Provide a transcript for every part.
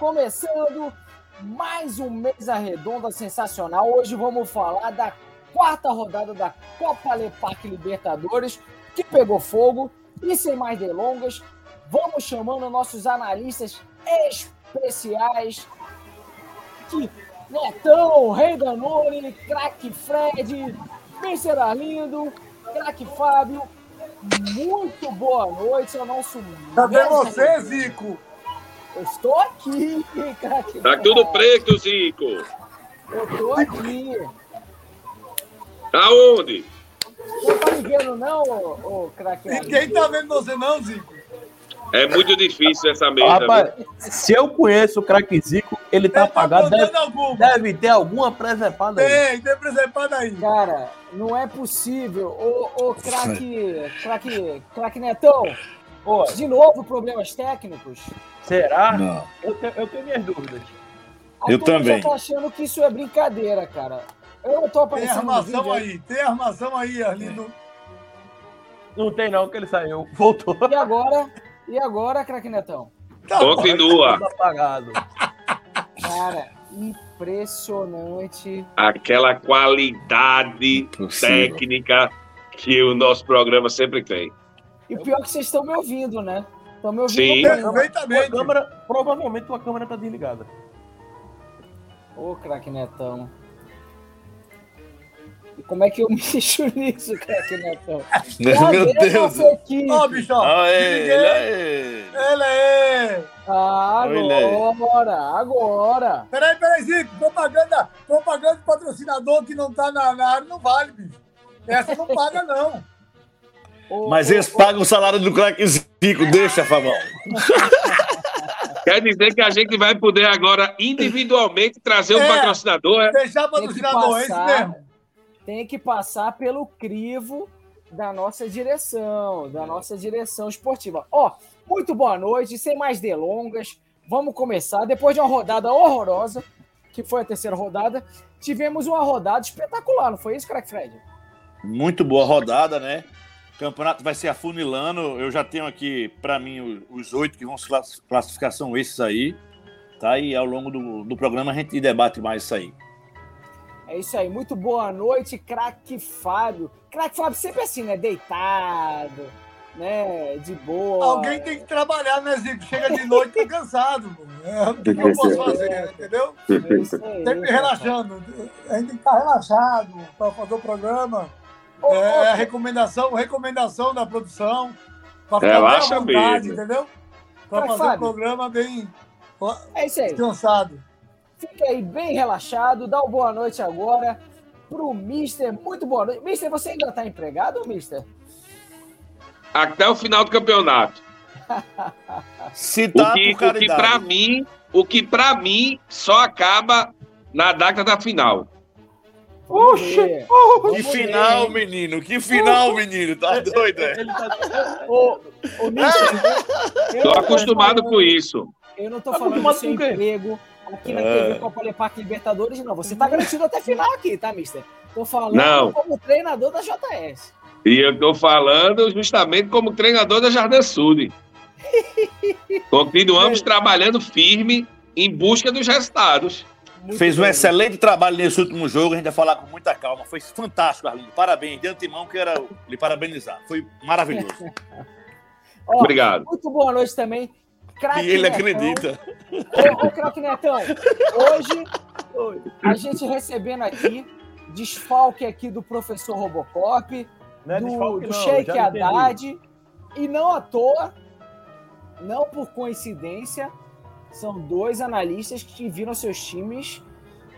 Começando mais um Mesa Redonda sensacional. Hoje vamos falar da quarta rodada da Copa Lepac Libertadores, que pegou fogo. E sem mais delongas, vamos chamando nossos analistas especiais, que Netão, Rei Danone, craque Fred, Mr. Arlindo, craque Fábio, muito boa noite ao nosso. Cadê você. Zico? Eu estou aqui, craque. Tá tudo preto, Zico. Eu tô aqui. Aonde? Não tá me vendo, não, ô, ô craque? Ninguém tá vendo você não, Zico? É muito difícil essa mesa. Rapaz, se eu conheço o craque Zico, ele tá tá apagado. Deve, contando alguma. deve ter alguma presepada aí. Tem, tem preservado aí. Cara, não é possível. Ô, ô craque, craque, craque Netão, Pô, de novo problemas técnicos? será? Não. Eu tenho, eu tenho minhas dúvidas. A Eu também. tá achando que isso é brincadeira, cara. Eu não tô Tem aparecendo no armação vídeo aí, tem armação aí, Arlindo. Não tem não, que ele saiu. Voltou. E agora? E agora, craque Netão? Tá Continua. Apagado. Cara, impressionante. Aquela qualidade Possível. técnica que o nosso programa sempre tem. E o pior que vocês estão me ouvindo, né? Estão me ouvindo Sim. Perfeitamente. câmera, provavelmente tua câmera tá desligada. Ô, craque Netão. E como é que eu mexo nisso, craque Netão? Meu Deus. Ó, bicho, ó. Olha ele, olha ele. Ele é. Olha aí. agora, agora. Peraí, peraí, Zico. Propaganda, propaganda de patrocinador que não tá na, na área não vale, bicho. Essa não paga, não. Ô, Mas ô, eles pagam o salário do craque Zico, deixa, Fabão. Quer dizer que a gente vai poder agora individualmente trazer um É. patrocinador, é? Deixar patrocinador, é isso mesmo. Tem que passar pelo crivo da nossa direção, da nossa direção esportiva. Ó, muito boa noite, sem mais delongas, vamos começar. Depois de uma rodada horrorosa, que foi a terceira rodada, tivemos uma rodada espetacular, não foi isso, craque Fred? Muito boa rodada, né? Campeonato vai ser afunilando. Eu já tenho aqui, para mim, os oito que vão se class- classificar são esses aí. Tá? E ao longo do, do programa a gente debate mais isso aí. É isso aí, muito boa noite, craque Fábio. Craque Fábio sempre assim, né? Deitado, né? De boa. Alguém tem que trabalhar, né, Zico? Chega de noite, tá cansado. É, o que eu posso fazer, entendeu? É isso aí, Sempre cara. relaxando. A gente tem que estar relaxado para fazer o programa. Ô, É a ô, recomendação, recomendação da produção. Para Relaxa à vontade, mesmo. entendeu? Para Vai, fazer o Fábio. programa bem é isso aí. descansado. Fica aí bem relaxado, dá uma boa noite agora pro Mister. Muito boa noite. Mister, você ainda tá empregado, Mister? Até o final do campeonato. Se O tá que, por o que para mim, o que para mim só acaba na data da final. Ver. Que final, ver. menino! Que final, menino! Tá doido, é? Ele tá... Ô, ô, Mister, eu Tô acostumado com isso. Eu não tô Tá falando do seu emprego aqui na É. TV Copa Lepac Libertadores, não. Você tá garantido até final aqui, tá, Mister? Tô falando Não. como treinador da JS. E eu tô falando justamente como treinador da Jardim Sud. Continuamos trabalhando firme em busca dos resultados. Muito Fez um bem. excelente trabalho nesse último jogo, a gente vai falar com muita calma. Foi fantástico, Arlindo. Parabéns. De antemão, quero lhe parabenizar. Foi maravilhoso. Ó, Obrigado. Muito boa noite também. Craque E ele Netão. acredita. Ô, ô Craque Netão, hoje a gente recebendo aqui desfalque aqui do professor Robocop, Não é do, do não, Sheik. Haddad, e não à toa, não por coincidência, são dois analistas que viram seus times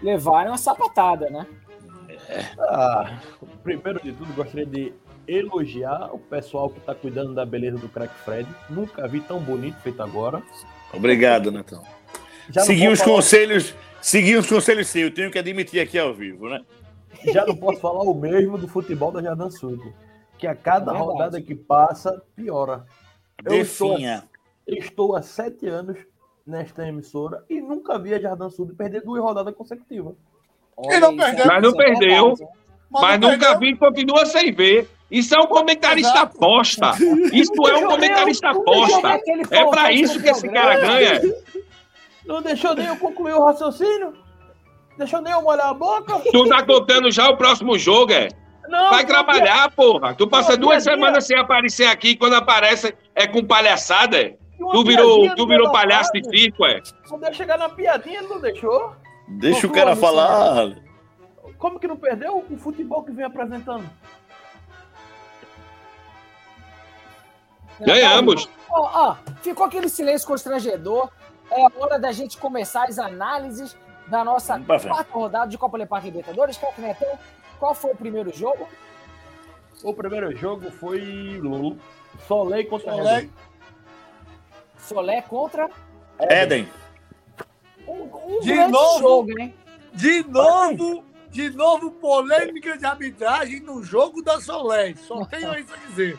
levarem uma sapatada, né? Ah, primeiro de tudo, gostaria de elogiar o pessoal que tá cuidando da beleza do Crack Fred. Nunca vi tão bonito feito agora. Obrigado, Netão. Já não Segui os falar- conselhos. Segui os conselhos seus, eu tenho que admitir aqui ao vivo, né? Já não posso falar o mesmo do futebol da Jardim Sul. Que a cada É rodada que passa, piora. Eu estou, estou há sete anos nesta emissora e nunca vi a Jardim Sul perder duas rodadas consecutivas. Olha, não é- perdeu. Mas não é perdeu. hein? Mas não nunca perdeu. vi e continua sem ver. Isso é um comentarista Exato. aposta. Isso é um comentarista aposta. É pra faltante isso que esse cara ganha. Não deixou nem eu concluir o raciocínio? Deixou nem eu molhar a boca? Tu tá contando já o próximo jogo, é? Não, Vai não, trabalhar, porra. Tu passa duas semanas sem aparecer aqui e quando aparece é com palhaçada, é? Tu virou, tu virou palhaço de circo, é? Quando eu chegar na piadinha, ele não deixou. Deixa o Conclua, cara falar. Como que não perdeu o futebol que vem apresentando? Ganhamos. Ó, ó, ficou aquele silêncio constrangedor. É hora da gente começar as análises da nossa quarta rodada de Copa Lepar Libertadores. Craque Netão, qual foi o primeiro jogo? O primeiro jogo foi Soleil contra Soleil. Solé contra Éden. um, um De novo? jogo, hein? De novo, de novo, polêmica de arbitragem no jogo da Soleil. Só tenho isso a dizer.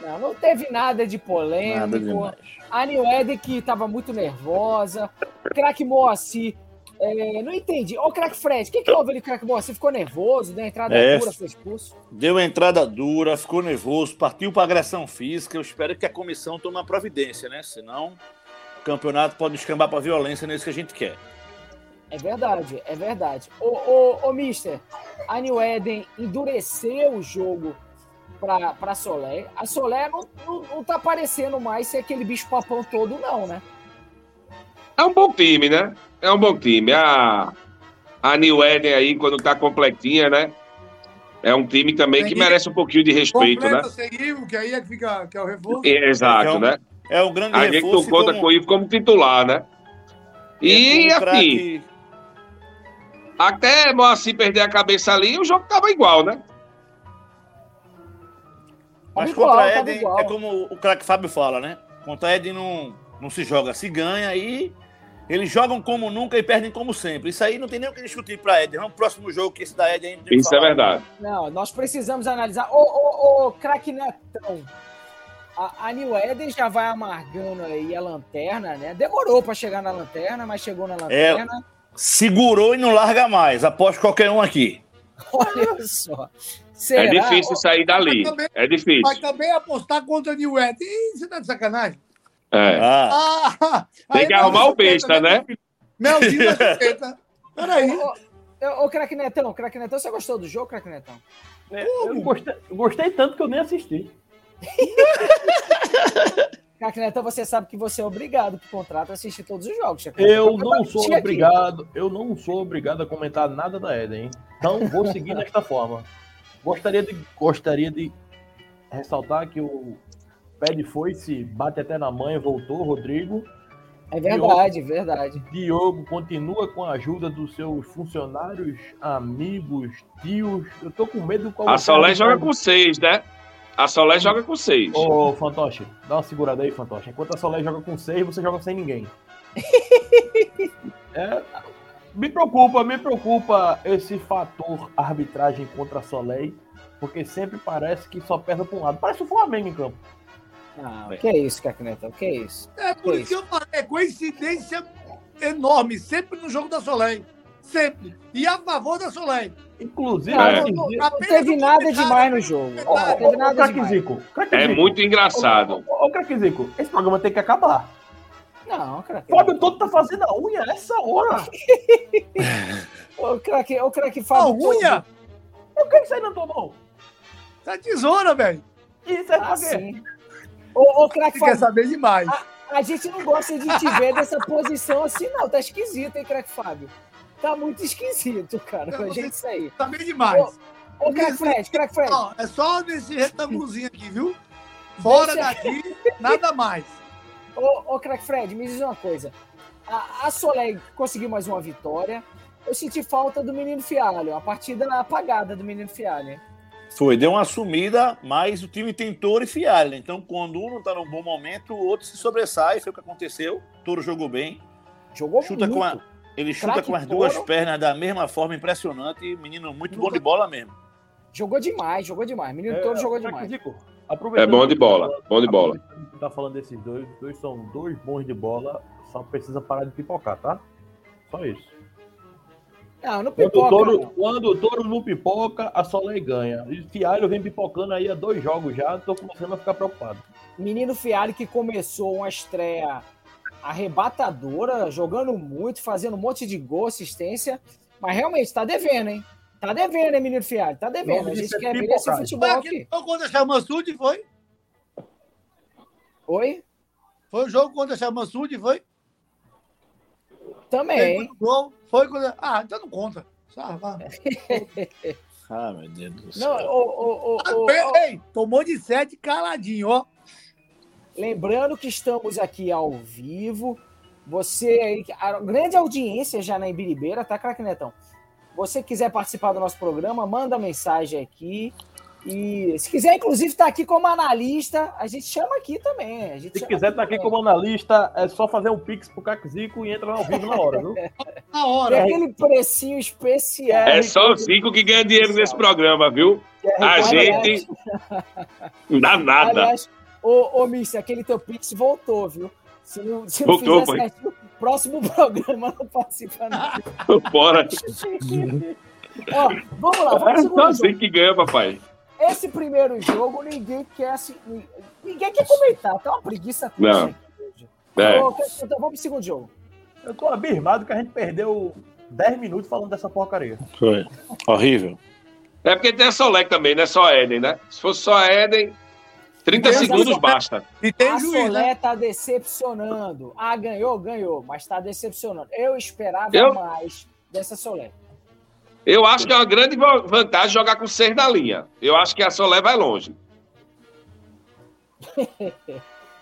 Não, não teve nada de Nada polêmico. demais. A Newed que estava muito nervosa. Craque Moacir, é, não entendi. Ô, Craque Fred, o que, que houve ali, Craque Moacir? Ficou nervoso, deu entrada É. dura, foi expulso. Deu entrada dura, ficou nervoso, partiu para agressão física. Eu espero que a comissão tome uma providência, né? Senão o campeonato pode escambar para violência nisso que a gente quer. É verdade, é verdade. Ô, ô, ô Mister, a New Eden endureceu o jogo pra, pra Solé. A Solé não, não, não tá parecendo mais ser aquele bicho papão todo, não, né? É um bom time, né? É um bom time. A, a New Eden aí, quando tá completinha, né? É um time também que merece um pouquinho de respeito, né? Seguiu, que aí é que fica que é o reforço. É, Exato, É um né? É o grande A gente reforço. não conta como- com isso como titular, né? E é assim, craque- até Moacir perder a cabeça ali, o jogo tava igual, né? Mas igual, contra tava Eden, é como o craque Fábio fala, né? Contra Eden não, não se joga, se ganha e eles jogam como nunca e perdem como sempre. Isso aí não tem nem o que discutir para Eden. Vamos pro próximo jogo que esse da Eden ainda tem que Isso é verdade. Não, nós precisamos analisar. Ô, ô, ô, craque Netão, a, a New Eden já vai amargando aí a lanterna, né? Demorou pra chegar na lanterna, mas chegou na lanterna. Segurou e não larga mais. Aposto qualquer um aqui. Olha só. É Será? difícil sair dali. Mas também- É Mas difícil. também apostar contra a New Ed. Ih, você tá de sacanagem? É. Ah, Ah, Tem que é arrumar o besta, né? Melzinho da chupeta. Peraí. Ô, ô, craque Netão, craque Netão, você gostou do jogo, craque Netão? Eu gostei, eu gostei tanto que eu nem assisti. Craque Netão, você sabe que você é obrigado por contrato a assistir todos os jogos. Eu não sou repetir aqui. obrigado, eu não sou obrigado a comentar nada da Eden, hein? Então vou seguir desta forma. Gostaria de, gostaria de ressaltar que o pé de foice bate até na mãe, voltou, Rodrigo. É verdade, verdade. Diogo continua com a ajuda dos seus funcionários, amigos, tios. Eu tô com medo qual A Solé joga com seis, né? A Solé joga com seis. Ô, Fantoche, dá uma segurada aí, Fantoche. Enquanto a Soleil joga com seis, você joga sem ninguém. É, me preocupa, me preocupa esse fator arbitragem contra a Soleil, porque sempre parece que só pesa para um lado. Parece o Flamengo em campo. Não, que é isso, craque Netão, que é isso. É por isso que eu falei, é coincidência enorme, sempre no jogo da Soleil. Sempre. E a favor da Soleil. Inclusive, Não, É. não, teve nada demais no jogo. Ó, Não teve ó, nada Craque demais. Zico, Craque É Zico. muito engraçado. Ô, ô, Craque Zico, esse programa tem que acabar. Não, craque. Fábio todo tá fazendo a unha essa hora. Ô, craque, ô, craque A Fábio. unha? O que que você não tomou? Tá tesoura, velho. Isso é Ah, pra quê? sim. Ô, ô Você quer saber demais. a gente não gosta de te ver nessa posição assim, não. Tá esquisito, hein, craque Fábio? Tá muito esquisito, cara, Não, você- gente sair. Saber demais. Ô, craque Fred, craque Fred. É só nesse retângulozinho aqui, viu? Fora Deixa- daqui, nada mais. Ô, ô craque Fred, me diz uma coisa. A, a Soleil conseguiu mais uma vitória. Eu senti falta do menino Fialho. A partida apagada do menino Fialho. Foi, deu uma sumida, mas o time tem Toro e né? Então, quando um não tá num bom momento, o outro se sobressai. Foi o que aconteceu. Toro jogou bem. Jogou Chuta muito. com a, ele chuta Craque com as duas Toro. pernas da mesma forma impressionante. Menino muito bom de bola mesmo. Jogou demais, jogou demais. Menino É, todo jogou demais. Zico, É bom de bola, bom de bola. tá falando desses dois, os dois são dois bons de bola, só precisa parar de pipocar, tá? Só isso. Não, não Quando o pipoca. touro, não. quando o touro não pipoca, a Soleil ganha. E Fialho vem pipocando aí há dois jogos já, tô começando a ficar preocupado. Menino Fialho que começou uma estreia arrebatadora, jogando muito, fazendo um monte de gol, assistência. Mas realmente tá devendo, hein? Tá devendo, hein, menino Fialho? Tá devendo. Não, A gente é quer ver esse futebol Foi aqui. aquele jogo contra a Chamansud, foi? Oi? Foi o jogo contra a Chamansud, foi? Também. Fez gol. Foi contra... Ah, então não conta. Ah, vá. Ah, meu Deus do Não, céu. ô, ô, ô, Ah, ô, ô, Ei, tomou de sete caladinho, ó. Lembrando que estamos aqui ao vivo. Você aí, a grande audiência já na Ibiribeira, tá, craque Netão? Você quiser participar do nosso programa, manda mensagem aqui. E se quiser, inclusive, estar aqui como analista, a gente chama aqui também. A gente Se chama quiser estar aqui também. como analista, é só fazer um pix pro Caxico e entra ao vivo na hora, viu? Na Tem hora. aquele precinho especial. É só o Zico que ganha dinheiro nesse programa, viu? A Aliás- gente não dá nada. Aliás, ô, ô Mister, aquele teu Pix voltou, viu? Se não, se não Voltou, fizer certinho, próximo programa não participa, não. Bora. Ó, vamos lá, vamos É só assim que ganha, papai. Esse primeiro jogo, ninguém quer assim, ninguém quer comentar, tá uma preguiça Não. hoje. É. Então vamos pro segundo jogo. Eu tô abismado que a gente perdeu 10 minutos falando dessa porcaria. Foi. Horrível. É porque tem a Solec também, não é só a Eden, né? Se fosse só a Eden, 30 Mas a segundos basta. E tem a juiz, Solé né? tá decepcionando. Ah, ganhou, ganhou, mas tá decepcionando. Eu esperava Eu- mais dessa Solé. Eu acho que é uma grande va- vantagem jogar com seis na linha. Eu acho que a Solé vai longe.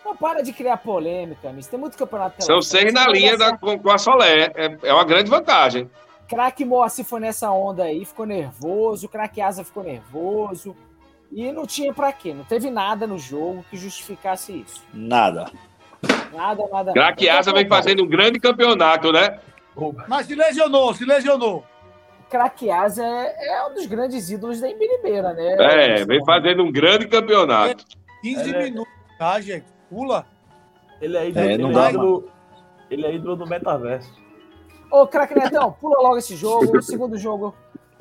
Não para de criar polêmica, Miss. Tem muito campeonato São seis na linha da- com, com a Solé. É, é uma grande vantagem. Craque Moacir foi nessa onda aí, ficou nervoso. Craque Asa ficou nervoso. E não tinha pra quê. Não teve nada no jogo que justificasse isso. Nada. Nada, nada. Craque nada. Asa vem fazendo um grande campeonato, né? Mas se lesionou, se lesionou. Craque Asa é, é um dos grandes ídolos da Embiribeira, né? É, vem fazendo um grande campeonato. 15 É, minutos, tá, gente? Pula. Ele é ídolo, É, não ele dá, é ídolo, ele é ídolo do metaverso. Ô, craque Netão, pula logo esse jogo, o segundo jogo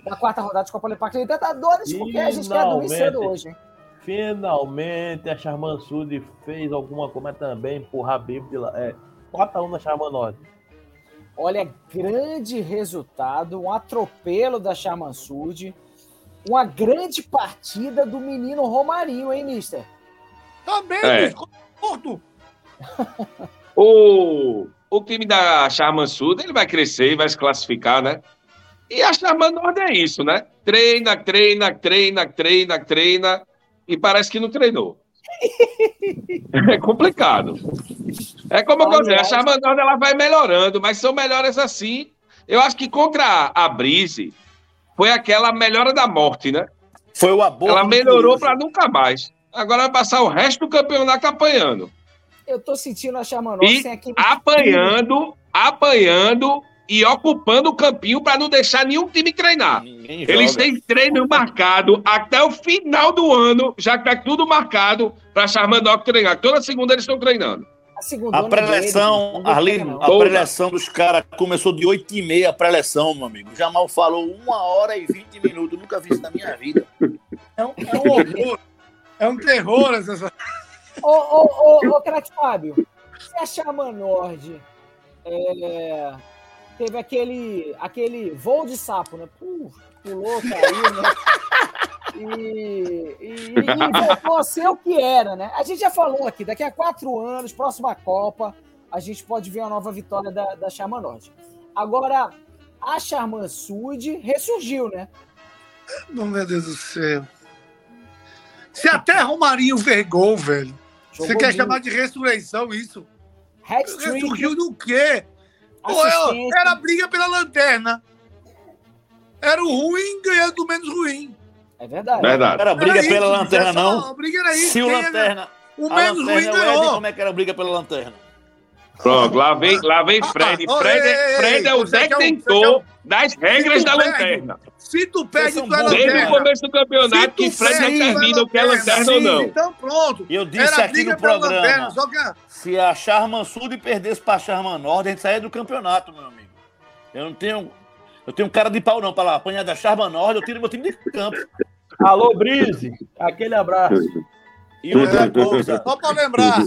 da quarta rodada de Copa Libertadores, porque a gente quer dormir Finalmente. cedo hoje, hein? Finalmente a Charman Sud fez alguma coisa mas também empurrar a Bíblia. lá. É, 4x1 na Charman Norte. Olha, grande resultado, um atropelo da Charmansud, uma grande partida do menino Romarinho, hein, mister? Também, É. Curto. O, o time da Charman Sul, ele vai crescer e vai se classificar, né? E a Charman Norte é isso, né? Treina, treina, treina, treina, treina e parece que não treinou. É complicado. É como eu vou dizer, a Charman Norte ela vai melhorando, mas são melhoras assim. Eu acho que contra a Brise foi aquela melhora da morte, né? Foi o aborto. Ela melhorou para nunca mais. Agora vai passar o resto do campeonato apanhando. Eu tô sentindo a Charmanorte E sem aquele... apanhando, apanhando e ocupando o campinho para não deixar nenhum time treinar. Eles têm treino marcado até o final do ano, já que tá tudo marcado para Charmandoc treinar. Toda segunda eles estão treinando. A, A preleção, não. a preleção dos caras começou de 8 e meia a preleção, meu amigo. Jamal falou uma hora e 20 minutos. Nunca vi isso na minha vida. É um, é um horror. É um terror essa. Ô, ô, ô, ô, Fábio, Se a Chama Nord é, teve aquele, aquele voo de sapo, né? Puh, pulou, caiu, né? E, e, e voltou a ser o que era, né? A gente já falou aqui, daqui a quatro anos, próxima Copa, a gente pode ver a nova vitória da, da Charma Norte. Agora, a Charman Sud ressurgiu, né? Meu Deus do céu. Se até Romarinho fez gol, velho. Jogou Você quer muito. chamar de ressurreição isso? Ressurgiu do quê? Assistência. era briga pela lanterna. Era o ruim ganhando do menos ruim. É verdade. Verdade. Era briga Era pela isso, lanterna, não. A briga era isso. Se o era- lanterna. O a menos lanterna ruim é o ganhou. como é que era briga pela lanterna? Pronto, lá vem, lá vem Fred. Ah, ah, Fred, ei, ei, é- Fred é o você quer um- detentor das regras tu da perde, lanterna. Se tu perde, Vocês tu é bons. Desde o lanterna. começo do campeonato, que Fred é determina o que é lanterna ou não. Então pronto. Eu disse Era aqui no programa. lanterna, Só que a- Se a Charman Sud perdesse pra Charman Nord, a gente saía do campeonato, meu amigo. Eu não tenho. Eu tenho cara de pau, não, pra lá. Apanhar da Charman Nord, eu tiro meu time de campo. Alô, Brise. Aquele abraço. E outra coisa, Só pra lembrar.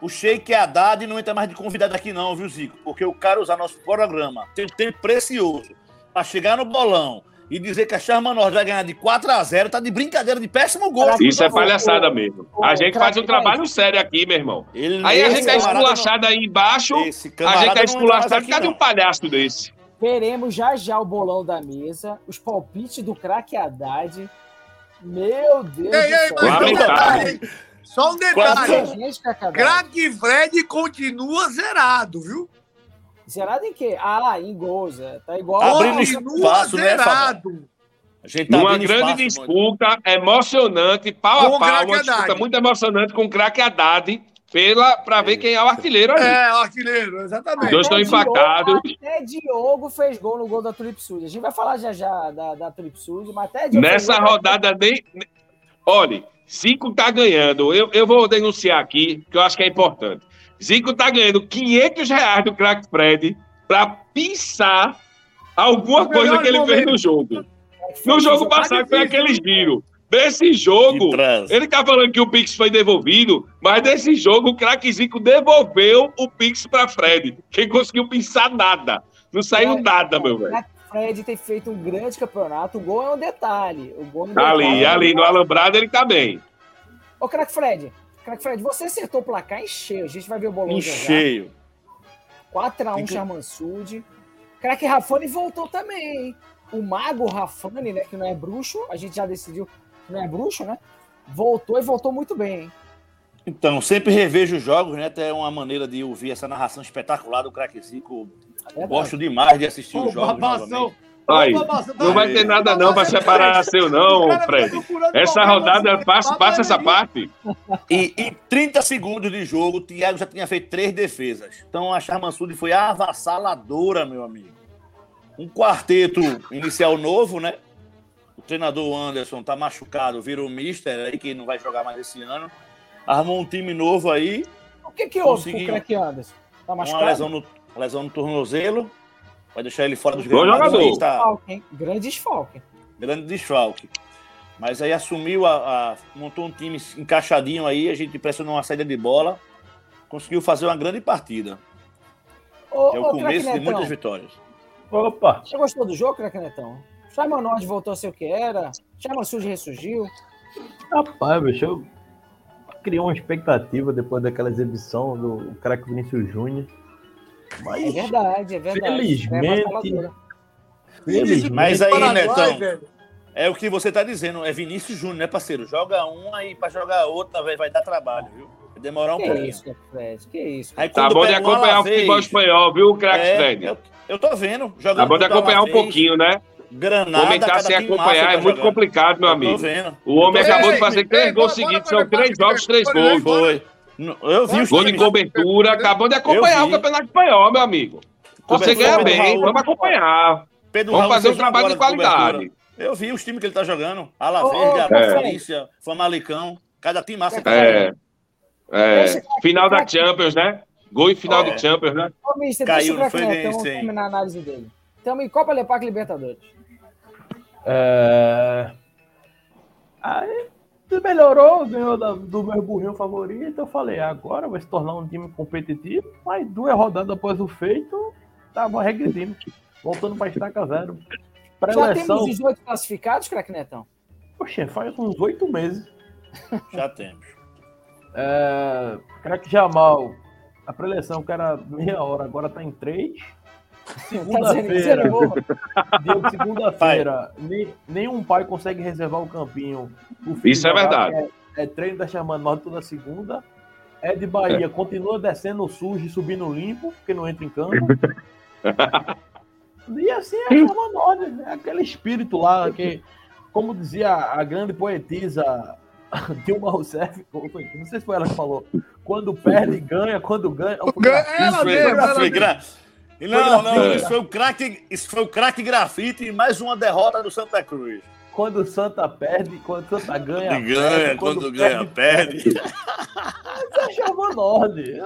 O Sheik Haddad não entra mais de convidado aqui, não, viu, Zico? Porque o cara usar nosso programa tem um tempo precioso pra chegar no bolão e dizer que a Charman Nord vai ganhar de 4x0, tá de brincadeira, de péssimo gosto. Isso é palhaçada mesmo. A gente faz um trabalho sério aqui, meu irmão. Ele, Aí a gente é esculachado aí embaixo, não- a gente é não esculachado. Cadê não. um palhaço desse? Veremos já já o bolão da mesa, os palpites do craque Haddad. Meu Deus Ei, ei, do mas Lamentável. Só um Quase detalhe. Gente, craque Fred continua zerado, viu? Zerado em quê? Ah, em gols. é. Tá igual. Abrindo Continua espaço, né, zerado. A gente tá abrindo grande espaço, disputa emocionante, pau Com a o pau, uma disputa Haddad. muito emocionante com o craque Haddad pela, pra ver quem é o artilheiro aí. É, artilheiro, Os exatamente. dois estão empatados. Diogo- Até Diogo fez gol no gol da Tulip Sud. A gente vai falar já já da, da Tulip Sud, mas até Diogo Nessa rodada nem. Olha, Zico tá ganhando. Eu, eu vou denunciar aqui, que eu acho que é importante. Zico tá ganhando 500 reais do craque Fred pra pisar alguma O coisa que ele fez momento. no jogo. Fez No jogo passado foi aquele giro. Desse jogo, ele tá falando que o Pix foi devolvido, mas desse jogo o craque Zico devolveu o Pix pra Fred. Quem conseguiu pensar nada. Não saiu É, nada, meu O velho. Fred tem feito um grande campeonato. O gol é um detalhe. O gol é um detalhe. Ali, ali no Alambrado ele tá bem. Ô, craque Fred. Craque Fred, você acertou o placar em cheio. A gente vai ver o bolão Em já. cheio. 4x1 Fica- Charmansud. Craque Rafani voltou também, hein? O mago Rafani, né? Que não é bruxo, a gente já decidiu que não é bruxo, né? Voltou e voltou muito bem, hein? Então, sempre revejo os jogos, né? Até é uma maneira de ouvir essa narração espetacular do Craque Zico. É. Gosto demais de assistir os jogos. babação. Aí, não vai ter nada não pra separar seu não, Fred. Essa rodada, passa, passa essa parte. E em 30 segundos de jogo, o Thiago já tinha feito três defesas. Então a Charmansud foi avassaladora, meu amigo. Um quarteto inicial novo, né? O treinador Anderson tá machucado, virou mister aí, que não vai jogar mais esse ano. Armou um time novo aí, O que que houve com o craque Anderson? Tá uma machucado? lesão no, lesão no tornozelo. Vai deixar ele fora dos Bom gramados jogador. aí, tá Desfalque, hein? Grande desfalque. grande desfalque. Mas aí assumiu, a, a- montou um time encaixadinho aí, a gente pressionou uma saída de bola, conseguiu fazer uma grande partida. Ô, É o ô, começo de Netão, muitas vitórias. Opa, você gostou do jogo, craque Netão? Charman Nord voltou a ser o que era. Charman Sud ressurgiu. rapaz, bicho, eu criei uma expectativa depois daquela exibição do craque Vinícius Júnior. É Mas, verdade, é verdade. Felizmente, É felizmente, Mas aí, Paraguai, Netão, velho. é o que você tá dizendo, é Vinícius Júnior, né, parceiro? Joga um aí pra jogar outra, vai, vai dar trabalho, viu? Vai demorar um Que pouquinho. isso, Fred? Que isso? Aí, Tá bom de acompanhar o futebol espanhol, viu, craque é, Fred? eu, eu tô vendo. Jogando Tá bom de acompanhar um pouquinho, né? Granada, Comentar cada sem time massa acompanhar tá é muito jogando. complicado, meu amigo. vendo. O homem Ei, acabou de fazer ei, três gols seguidos, são três jogos, três gols. Foi. Eu vi os Gol de cobertura, acabou de acompanhar o. Campeonato Espanhol, meu amigo. Você ganha bem, vamos acompanhar. Pedro Vamos fazer um trabalho de qualidade. Eu vi os times que ele tá jogando. Alavés, é. Garofalícia, Famalicão. Cada time massa. que tá É, é, final da Champions, né? Gol em final É. de Champions, né? Ô, mister, Caiu, o não foi terminar a análise dele. Estamos em Copa Lepac Libertadores. é... Aí, melhorou, ganhou da- do meu burrinho favorito. Eu falei, agora vai se tornar um time competitivo. Mas duas rodadas após o feito, tava regredindo. Voltando pra estaca zero. Já temos 18 classificados, craque Netão? poxa, faz uns oito meses. Já temos. É, craque Jamal, a preleção que era meia hora, agora tá em três. Segunda-feira, novo? dia de segunda-feira, nem- nenhum pai consegue reservar o campinho. O filho Isso é verdade. É, é treino da Chamando Norte toda segunda. É de Bahia, continua descendo sujo e subindo limpo, porque não entra em campo. e assim é a Norte, é aquele espírito lá que, como dizia a grande poetisa Dilma Rousseff, não sei se foi ela que falou, quando perde, ganha, quando ganha. Ela mesmo, ela mesmo. Não, não, grafite. isso foi o craque, isso foi o craque grafite e mais uma derrota do Santa Cruz. Quando o Santa perde, quando o Santa ganha. E ganha, perde, quando ganha, perde. Você chama Nord.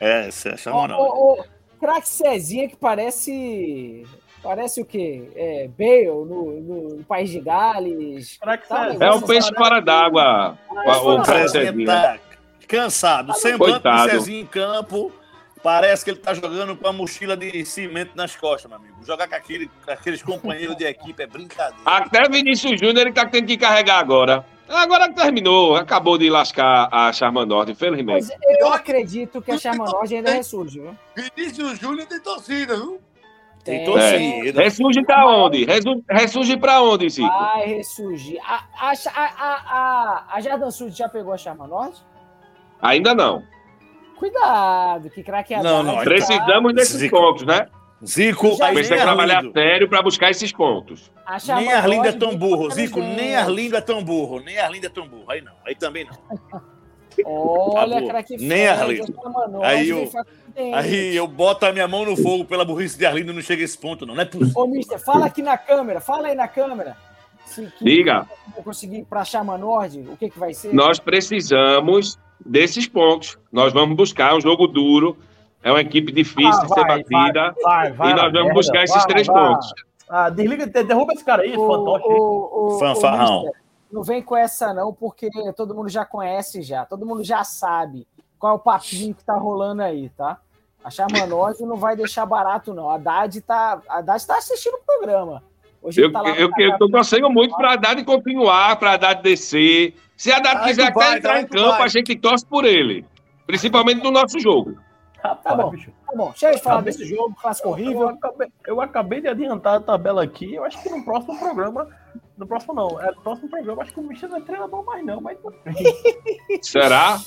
É, você Ô, não. ô, ô, craque Cezinha que parece. Parece o quê? É, Bale no, no- no País de Gales. Tá, É um peixe fora d'água. O O Cezinha tá cansado, semblante do Coitado. Cezinha em campo. Parece que ele tá jogando com a mochila de cimento nas costas, meu amigo. Jogar com, aquele, com aqueles companheiros de equipe é brincadeira. Até Vinícius Júnior ele tá tendo que carregar agora. Agora que terminou, acabou de lascar a Charma Norte, infelizmente. Mas eu acredito que a Charmanord ainda ressurge, viu? Vinícius Júnior tem torcida, viu? Tem É. torcida. Ressurge pra onde? Ressurge, ressurge pra onde, Zico? Vai ressurgir. A, a, a, a, a, a Jardim Sul já pegou a Charmanord? Ainda não. Cuidado, que craque é Não, não? Precisamos desses Zico. pontos, né? Zico, Já Precisa trabalhar sério pra buscar esses pontos. A Nem Arlindo é tão burro. Zico, nem. Arlindo é tão burro. Nem Arlindo é tão burro. Aí não. Aí também não. Olha, craque Nem Arlindo. Aí eu-. Aí eu boto a minha mão no fogo pela burrice de Arlindo não chega a esse ponto, não. Não é possível. Ô, mister, fala aqui na câmera, fala aí na câmera. Se que Diga. eu conseguir pra Chamanord, o que que vai ser? Nós precisamos desses pontos. Nós vamos buscar um jogo duro. É uma equipe difícil Ah, de ser vai, batida. Vai, vai, e nós vamos merda. buscar esses Vai, três vai. pontos. Ah, desliga, de- derruba esse cara aí, esse fantoche. ô, ô, Fanfarrão. mister, não vem com essa não, porque todo mundo já conhece já. Todo mundo já sabe qual é o papinho que tá rolando aí, tá? A Chamanord não vai deixar barato, não. A Haddad tá, a Haddad tá assistindo o programa. Hoje Eu, tá lá eu, eu casa- tô torcendo muito para a Haddad continuar, para a Haddad descer. Se a Aí quiser tu vai, até entrar em campo, vai. a gente torce por ele. Principalmente no nosso jogo. Rapaz, Tá bom. bicho. Tá bom, chega de falar Acabei- desse jogo, clássico Eu horrível. acabei, eu acabei de adiantar a tabela aqui. Eu acho que no próximo programa. No próximo não. É, no próximo programa, acho que o Michel não é treinador mais, não. Mas. Será?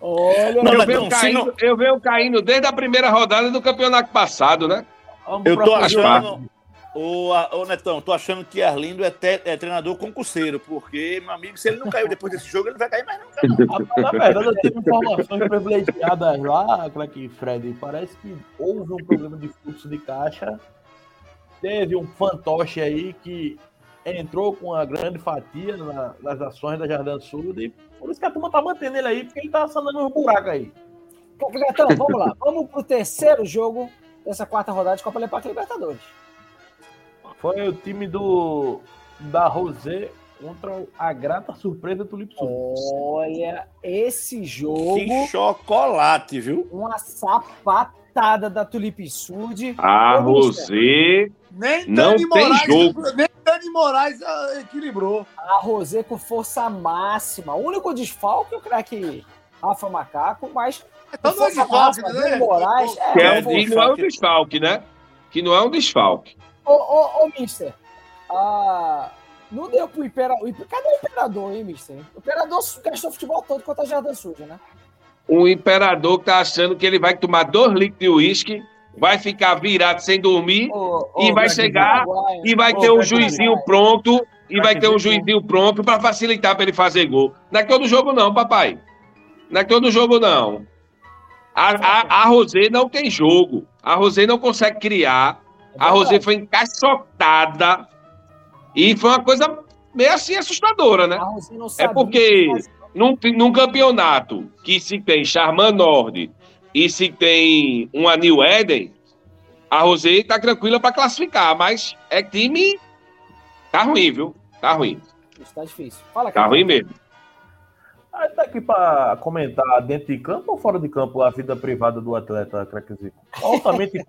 Olha, Não, eu, venho não, caindo, não- eu venho caindo desde a primeira rodada do campeonato passado, né? Vamos Eu tô achando. Ô, ô, Netão, tô achando que Arlindo é, te- é treinador concurseiro, porque, meu amigo, se ele não caiu depois desse jogo, ele não vai cair mais nunca. Rapaz, Na verdade, eu tive informações privilegiadas lá, aqui, Fred. Parece que houve um problema de fluxo de caixa. Teve um fantoche aí que entrou com uma grande fatia na- nas ações da Jardim Sul. E por isso que a turma tá mantendo ele aí, porque ele tá sanando uns buracos aí. Gatão, vamos lá. Vamos pro terceiro jogo dessa quarta rodada de Copa Libertadores. Foi o time do da Rosé contra a grata surpresa do Lipson. Olha, esse jogo, Que chocolate, viu? uma sapatada da Tulipe Sud. A mister, Rosé. Nem Não Dani tem Moraes, jogo. Nem Dani Moraes ah, equilibrou. A Rosé com força máxima. O único desfalque é o craque Rafa Macaco, mas Então é força desfalque, máxima, né? Dani Moraes. Que É, é, eu vou- e não é um desfalque, né? Que não é um desfalque. Ô, ô, ô, mister. Ah, não deu pro Impera... o Imper- Cadê o Imperador, hein, mister? O Imperador gastou o futebol todo contra a Jardim Suja, né? O imperador tá achando que ele vai tomar dois litros de uísque, vai ficar virado sem dormir Ô, E vai chegar Paraguai. e vai ter um juizinho Paraguai. pronto e vai ter um juizinho pronto para facilitar para ele fazer gol. Não é todo jogo não, papai. Não é todo jogo não. A, a, a Rosé não tem jogo. A Rosé não consegue criar. É A Rosé foi encaixotada e foi uma coisa meio assim assustadora, né? A Rosé não É porque num, num campeonato que se tem Charman Nord e se tem uma New Eden, a Rosé tá tranquila para classificar, mas é time tá ruim, viu? Tá ruim. Isso tá difícil. Fala, Tá ruim mesmo. Aí tá aqui pra comentar dentro de campo ou fora de campo a vida privada do atleta, Crackzico? Altamente.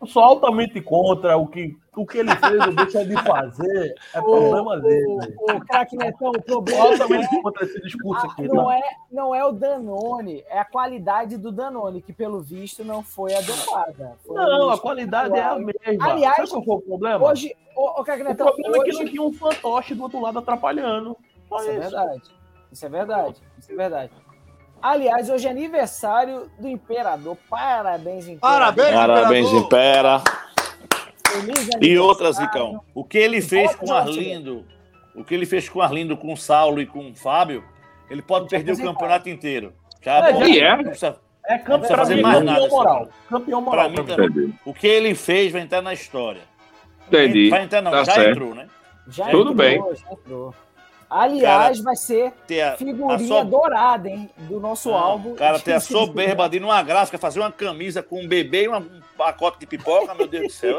Eu sou altamente contra o que, o que ele fez ou deixa de fazer. É problema dele. O, o craque Netão, o Sou problema não é, altamente contra esse discurso a- aqui. não, Tá? é, não é o Danone, é a qualidade do Danone, que pelo visto não foi adequada. Foi Não, a qualidade é a mesma. Aliás, Sabe qual foi o problema? Hoje, o, o craque o Netão, problema é que hoje... não tinha um fantoche do outro lado atrapalhando. Só Isso é isso. verdade. Isso é verdade. Isso é verdade. Aliás, hoje é aniversário do Imperador. Parabéns, Imperador. Parabéns, Parabéns. Impera. E aniversário. outra, Zicão. O que ele fez com. Arlindo, o que ele fez com o Arlindo, com o Saulo e com o Fábio, ele pode Já perder o campeonato inteiro. Já, É, já- é. não precisa- É precisa fazer mais campeão nada, assim. moral. Campeão moral. Pra mim também. O que ele fez vai entrar na história. Entendi. Vai entrar, não, Tá já certo. entrou, né? Já Tudo entrou, bem. Já entrou. Aliás, vai ser a, a figurinha so- dourada, hein? Do nosso Ah, álbum. O cara ter a soberba de ir numa gráfica, fazer uma camisa com um bebê e uma- um pacote de pipoca, meu Deus do céu.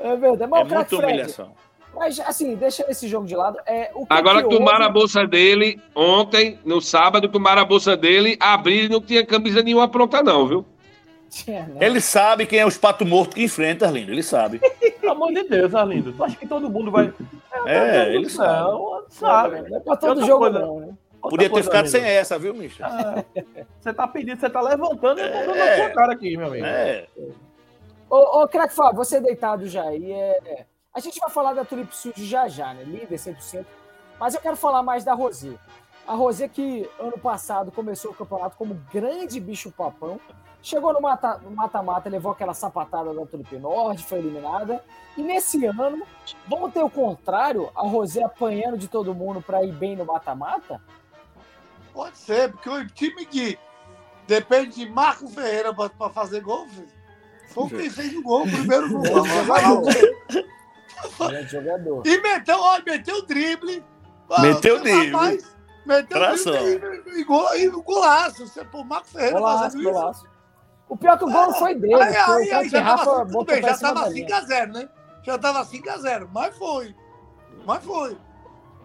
É, É verdade. Mas é o craque muita Fred, humilhação. mas assim, deixa esse jogo de lado. É, o que Agora que tomaram a houve- bolsa dele ontem, no sábado, tomaram a bolsa dele, abriram e não tinha camisa nenhuma pronta, não, viu? Né? Ele sabe quem é os pato morto que enfrenta, Arlindo. Ele sabe. Pelo amor de Deus, Arlindo. Tu acha que todo mundo vai. É, ele sabe. Não, sabe. Não é pra todo Outra jogo, coisa- não, né? Podia ter ficado Arlindo. sem essa, viu, Misha? Você tá pedindo, você tá levantando e eu tô dando É. na sua cara aqui, meu amigo. É. Ô, ô craque Fábio, você deitado já aí. É... A gente vai falar da Tulip Sud já já, né? Líder 100%. Mas eu quero falar mais da Rosé. A Rosé que ano passado começou o campeonato como grande bicho-papão. Chegou no mata- no mata-mata, levou aquela sapatada da Tulip Norte, foi eliminada. E nesse ano, vamos ter o contrário? A Rosé apanhando de todo mundo para ir bem no mata-mata? Pode ser, porque o time que depende de Marco Ferreira para fazer gol, filho, foi quem fez o gol, o primeiro gol. Grande jogador. E meteu, ó, meteu o drible. Meteu o drible. rapaz, Meteu Tração. o drible e, e, gol, e o golaço. Você, pô, Marco Ferreira Golaço, fazendo isso. O pior é que o gol não foi dele. Aí, foi aí, aí já Rafa tava, tudo botou bem, já cima tava da linha. 5x0, né? Já tava 5x0, mas foi. Mas foi.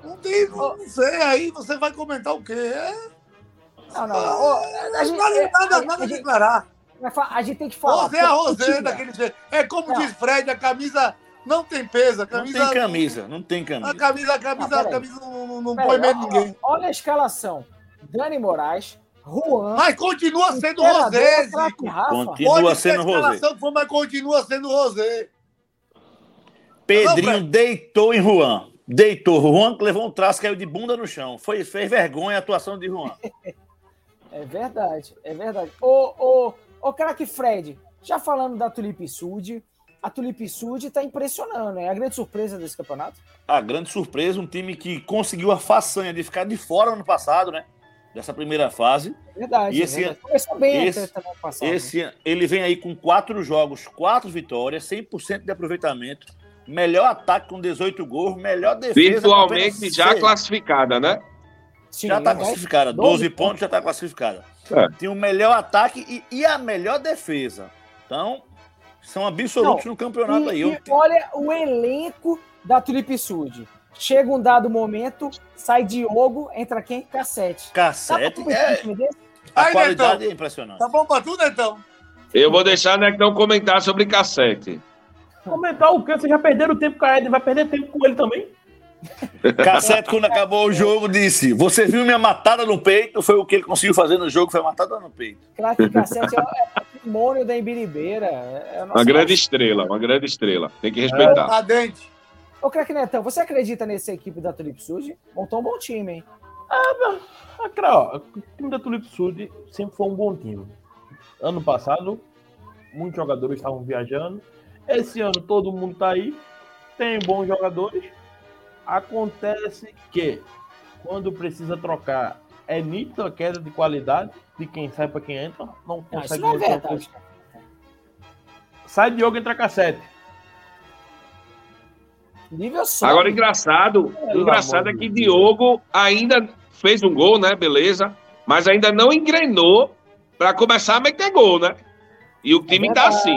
Não tem, não, não sei, aí você vai comentar o quê? É, Não, não, não. Ô, a, gente, nada, é, nada, a- nada a declarar. fa- a gente tem que falar. Rosé é a Rosé daquele jeito. É como Não. diz Fred, a camisa não tem peso. A Não camisa, tem camisa, não tem A camisa. camisa, a camisa, Ah, a camisa não, não- não põe medo ninguém. Olha a escalação. Dani Moraes, Juan, Mas continua sendo Imperador, Rosé. Continua Pode sendo Rosé. mas continua sendo Rosé. Pedrinho Não, deitou em Juan. Deitou. Juan que levou um traço, caiu de bunda no chão. Foi, fez vergonha a atuação de Juan. É verdade, é verdade. Ô, ô, ô, craque Fred, já falando da Tulip Sud, a Tulip Sud tá impressionando, é a grande surpresa desse campeonato. A grande surpresa, um time que conseguiu a façanha de ficar de fora no ano passado, né? Dessa primeira fase. Verdade. E esse- verdade. Começou bem esse- passado. né? Esse, ele vem aí com quatro jogos, quatro vitórias, 100% de aproveitamento. Melhor ataque com 18 gols, melhor defesa. Virtualmente já seis. classificada, né? Sim, Já está classificada. 12 12 pontos já está classificada. É. Tem o melhor ataque e, e a melhor defesa. Então, são absolutos Não, no campeonato aí. E, Eu- e olha o elenco da Tulip Sud. Chega um dado momento, sai Diogo, entra quem? Cassete. Cassete, é, a Aí, qualidade Netão. é impressionante. Tá bom pra tudo, então? Eu vou deixar o Nectão comentar sobre cassete. Comentar o quê? Vocês já perderam tempo com a Eden, vai perder tempo com ele também? Cassete, quando acabou o jogo, disse: Você viu minha matada no peito? Foi o que ele conseguiu fazer no jogo, foi matada no peito. Craque Cassete é, é patrimônio da Embiribeira. É, é Uma grande estrela, uma grande estrela. Tem que respeitar. Tá dente. Ô, Craque Netão, você acredita nessa equipe da Tulip Sud? Montou um bom time, hein? Ah, cara, ó, o time da Tulip Sud sempre foi um bom time. Ano passado, muitos jogadores estavam viajando. Esse ano todo mundo tá aí, tem bons jogadores. Acontece que quando precisa trocar, é nítido a queda de qualidade de quem sai para quem entra. Não Não, isso consegue não é verdade. Sai Diogo entra cassete. Nível só. Agora, engraçado, Pelo engraçado é que. Diogo ainda fez um gol, né? Beleza. Mas ainda não engrenou para começar a meter gol, né? E o time tá assim.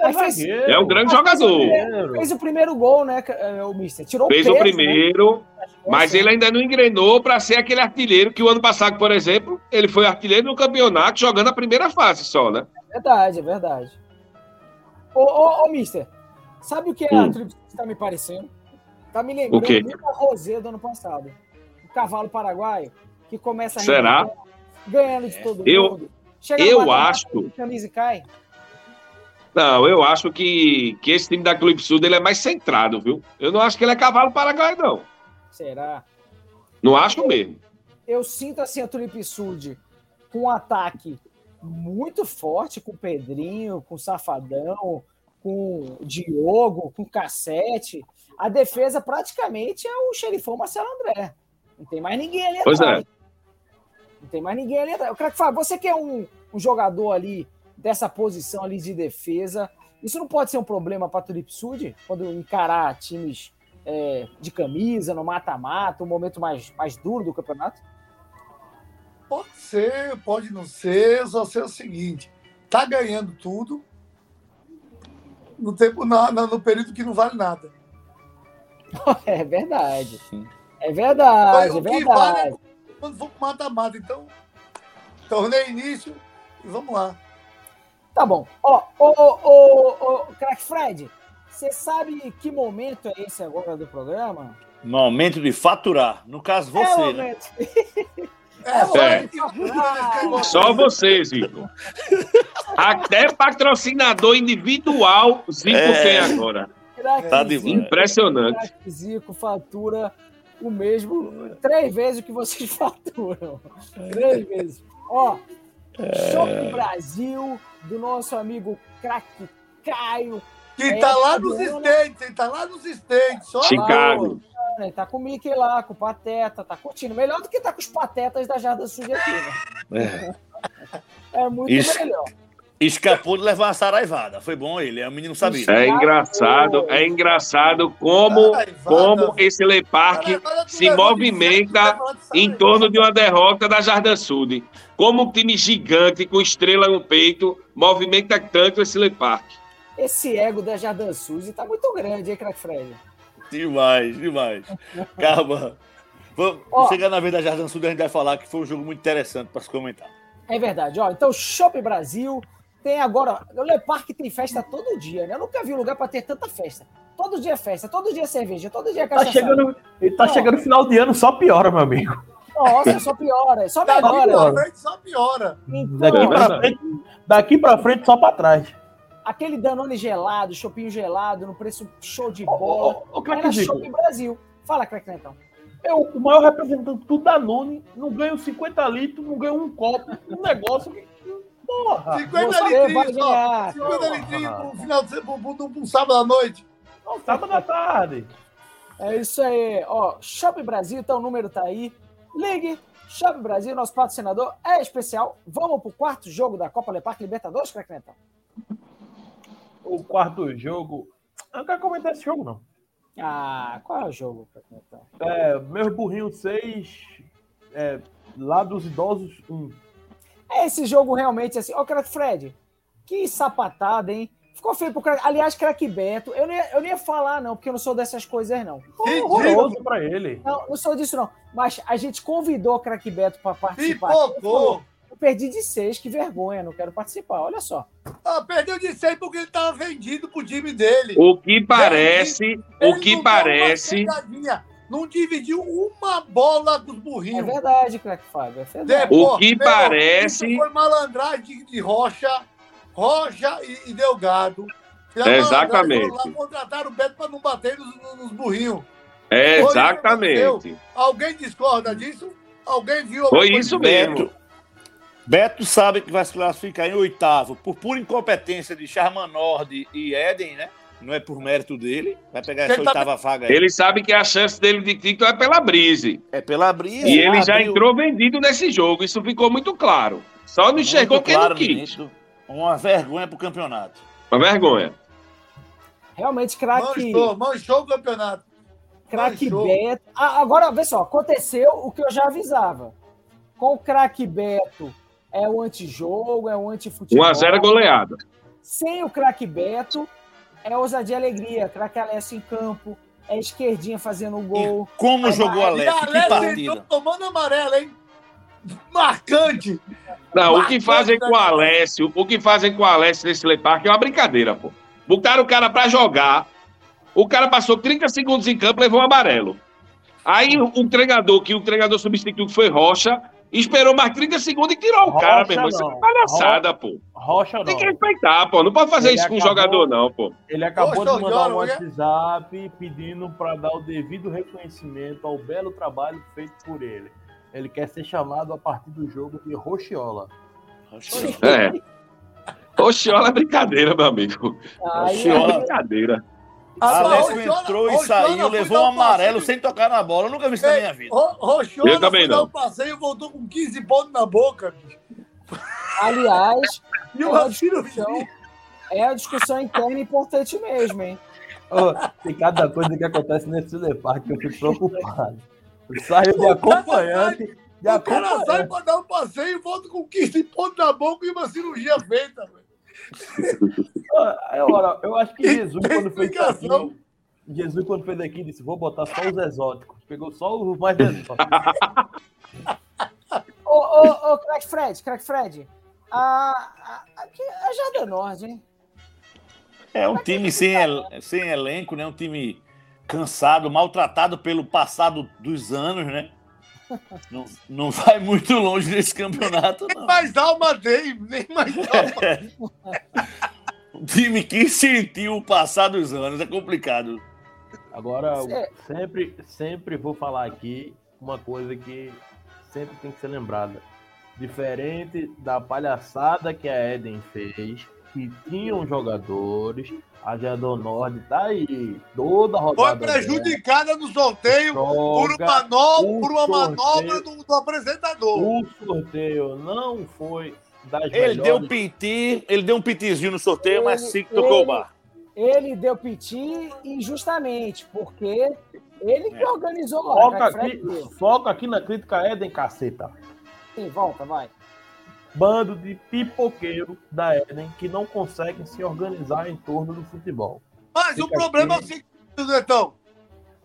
Fez, zagueiro. É um grande jogador. zagueiro. fez o primeiro gol, né, é, o Mister? Tirou Fez peso, o primeiro, né? mas ele ainda não engrenou para ser aquele artilheiro que o ano passado, por exemplo, ele foi artilheiro no campeonato jogando a primeira fase só, né? É verdade, é verdade. Ô, ô, ô Mister, sabe o que a Hum. Tríplice tá me parecendo? Tá me lembrando quê? muito a Rosé do ano passado. O cavalo paraguaio que começa a Será? ganhando de todo Eu- mundo. Chega eu acho- a camisa e cai. Não, eu acho que, que esse time da Clube Sul ele é mais centrado, viu? Eu não acho que ele é cavalo paraguaio, não. Será? Não acho mesmo. Eu sinto assim a Tulipe Sud com um ataque muito forte com o Pedrinho, com o Safadão, com o Diogo, com o Cassete. A defesa praticamente é o xerifão Marcelo André. Não tem mais ninguém ali Pois é. atrás. Não tem mais ninguém ali atrás. Eu quero que fale, você que é um, um jogador ali dessa posição ali de defesa, isso não pode ser um problema para a Tulipe Sud quando encarar times é, de camisa, no mata-mata, um momento mais, mais duro do campeonato? Pode ser, pode não ser, só sei o seguinte: tá ganhando tudo no, tempo, na- na- no período que não vale nada. É verdade. É verdade, é o que vale verdade. é quando for pro mata-mata. Então, torneio início e vamos lá. Tá bom. Ó, ô, ô, ô, ô, Crack Fred, você sabe que momento é esse agora do programa? Momento de faturar. No caso, é o você, né? É, só É. fala. Só vocês, Zico. Até patrocinador individual, Zico É. tem agora. Tá de Zico. Impressionante. Crack Zico fatura o mesmo, três vezes o que vocês faturam. Três vezes. Ó, Shopping Brasil, do nosso amigo Crack Caio. Que tá lá nos. States, ele tá lá nos. Só Chicago. Ele tá com o Mickey lá, com o Pateta, tá curtindo. Melhor do que tá com os patetas da Jarda Subjetiva. É. É muito Isso. melhor. Escapou de levar uma saraivada. Foi bom ele, é um menino sabido. É engraçado, é engraçado como, como esse Le Parque se movimenta em torno de uma derrota da Jardim Sud. Como um time gigante com estrela no peito movimenta tanto esse Le Parque. Esse ego da Jardim Suzy tá muito grande, hein, Crack Fred? Demais, demais. Calma. Vamos Ó. chegar na vez da Jardim Sul, a gente vai falar que foi um jogo muito interessante para se comentar. É verdade, ó. Então, Shopping Brasil tem agora. O Le Parque tem festa todo dia, né? Eu nunca vi um lugar pra ter tanta festa. Todo dia é festa, todo dia é cerveja, todo dia é Tá cachaça. chegando, ele tá Ó. chegando no final de ano, só piora, meu amigo. Nossa, só piora, só Daqui melhora. pra frente só piora. Daqui Então, pra frente, daqui pra frente só pra trás. Aquele Danone gelado, chopinho gelado, no preço show de bola. ô, ô, Craque Era Zico, Shopping Brasil. Fala, Crack Netão. é o o maior representante do Danone, não ganha os 50 litros, não ganha um copo, um negócio que. Porra! 50 Você vai litrinhos ganhar. 50 litrinhos pro final de semana, pro, sábado à noite. Não, sábado à tarde. É isso aí. Ó, Shopping Brasil, então o número tá aí. Ligue. Shopping Brasil, nosso patrocinador é especial. Vamos pro quarto jogo da Copa Leparque Libertadores, Crack Netão? O quarto jogo. Eu não quero comentar esse jogo, não. Ah, qual é o jogo, Crack Netão? É, meus burrinhos 6, é, lá dos idosos 1. É esse jogo realmente assim. Ó, Crack Fred, que sapatada, hein? Ficou feio pro Crack. Aliás, Crack Beto, eu não, ia, eu não ia falar, não, porque eu não sou dessas coisas, não. Horroroso pra ele. Não, não sou disso, não. Mas a gente convidou o Crack Beto para participar. Pipocou. Perdi de seis, que vergonha, não quero participar. Olha só. Ah, perdeu de 100 porque ele tava vendido pro time dele. O que parece, Ele o que parece, Não dividiu uma bola dos É burrinhos. verdade, Crack Fábio. É verdade. Depois, O que meu, parece- Isso foi malandragem de, Rocha, Rocha e, e Delgado. Fizeram Exatamente. lá contrataram o Beto para não bater nos, nos- burrinhos. é exatamente. Alguém discorda disso? Alguém viu? Foi alguma coisa isso mesmo. Beto, sabe que vai se classificar em oitavo por pura incompetência de Charman Nord e Eden, né? Não é por mérito dele. Vai pegar essa Ele tá- oitava vaga aí. Ele sabe que a chance dele de título é pela Brise. É pela brisa. E ele já abriu entrou vendido nesse jogo. Isso ficou muito claro. Só não muito enxergou quem não claro, quis. nítido. Uma vergonha pro campeonato. Uma vergonha. Realmente, craque. Manchou, manchou o campeonato. Craque. Beto. Ah, agora, vê só, aconteceu o que eu já avisava. Com o craque Beto é o antijogo, é o antifutebol. 1x0 goleada. Sem o craque Beto, é ousadia e alegria. Craque Alessio em campo, é esquerdinha fazendo o gol. E como É, jogou? E Que Alex partida. entrou tomando amarelo, hein? Marcante. Não, o Marcante, que fazem com o né? Alessio, o que fazem com o Alessio nesse Lei Park é uma brincadeira, pô. Botaram o cara pra jogar, o cara passou 30 segundos em campo, levou um amarelo. Aí o, o treinador, que o treinador substituiu, que foi Rocha, esperou mais 30 segundos e tirou o cara, Rocha meu irmão. Isso é não. uma palhaçada, pô. Rocha Tem que não. respeitar, pô. Não pode fazer Ele isso com um acabou- jogador, não, pô. Ele acabou Poxa, de mandar um. WhatsApp pedindo para dar o devido reconhecimento ao belo trabalho feito por ele. Ele quer ser chamado a partir do jogo de Rochiola. É. Oxiola é brincadeira, meu amigo. Aí, Oxiola. É brincadeira. Ah, Alex entrou e saiu, levou um amarelo passeio. sem tocar na bola. Eu nunca vi isso na minha vida. Ro- Rochola Eu também foi dar não. um passeio e voltou com 15 pontos na boca. bicho. aliás, E É uma discussão. é a discussão interna importante mesmo, hein? Ô, tem cada coisa que acontece nesse Park que eu fico preocupado. Eu saio de acompanhante, de O cara sai pra dar um passeio e volta com 15 pontos na boca e uma cirurgia feita. Velho. Ah, Ora, eu acho que Jesus, quando fez aqui, Jesus, quando fez aqui, disse: vou botar só os exóticos. Pegou só os mais exóticos. Ô, ô, ô, Crack Fred, Crack Fred. A, a, é a Jardim Norte, hein? É um time sem, el- sem elenco, né? Um time cansado, maltratado pelo passado dos anos, né? Não, não vai muito longe nesse campeonato, Nem não. mais alma tem, nem mais alma. Um time que sentiu o passado dos anos, é complicado. Agora, eu É. sempre, sempre vou falar aqui uma coisa que sempre tem que ser lembrada. Diferente da palhaçada que a Eden fez, que tinham jogadores, a Jadon Nord tá aí, toda a rodada. Foi prejudicada no sorteio por, Joga uma no- o por uma manobra do, do apresentador. O sorteio não foi das Ele deu um melhores. piti, ele deu um pitizinho no sorteio, mas Ele- sim que tocou o ele- bar. Ele deu piti injustamente, porque ele que organizou lá. Foca Fred aqui, deu. foca aqui na crítica Eden, caceta. Sim, volta, vai. Bando de pipoqueiro da Eden que não conseguem se organizar em torno do futebol. Mas o Fica problema aqui. é o seguinte, Netão.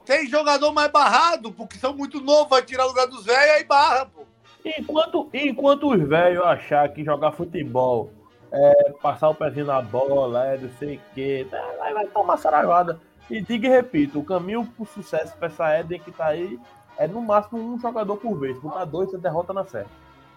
Tem jogador mais barrado, porque são muito novos, vai tirar o lugar dos velhos e barra, pô. Enquanto, enquanto os velhos achar que jogar futebol é passar o pezinho na bola, é não sei o quê, é, vai, vai tomar saraivada. E diga e repito, o caminho pro sucesso pra essa Eden que tá aí é no máximo um jogador por vez. Botar dois, você derrota na série.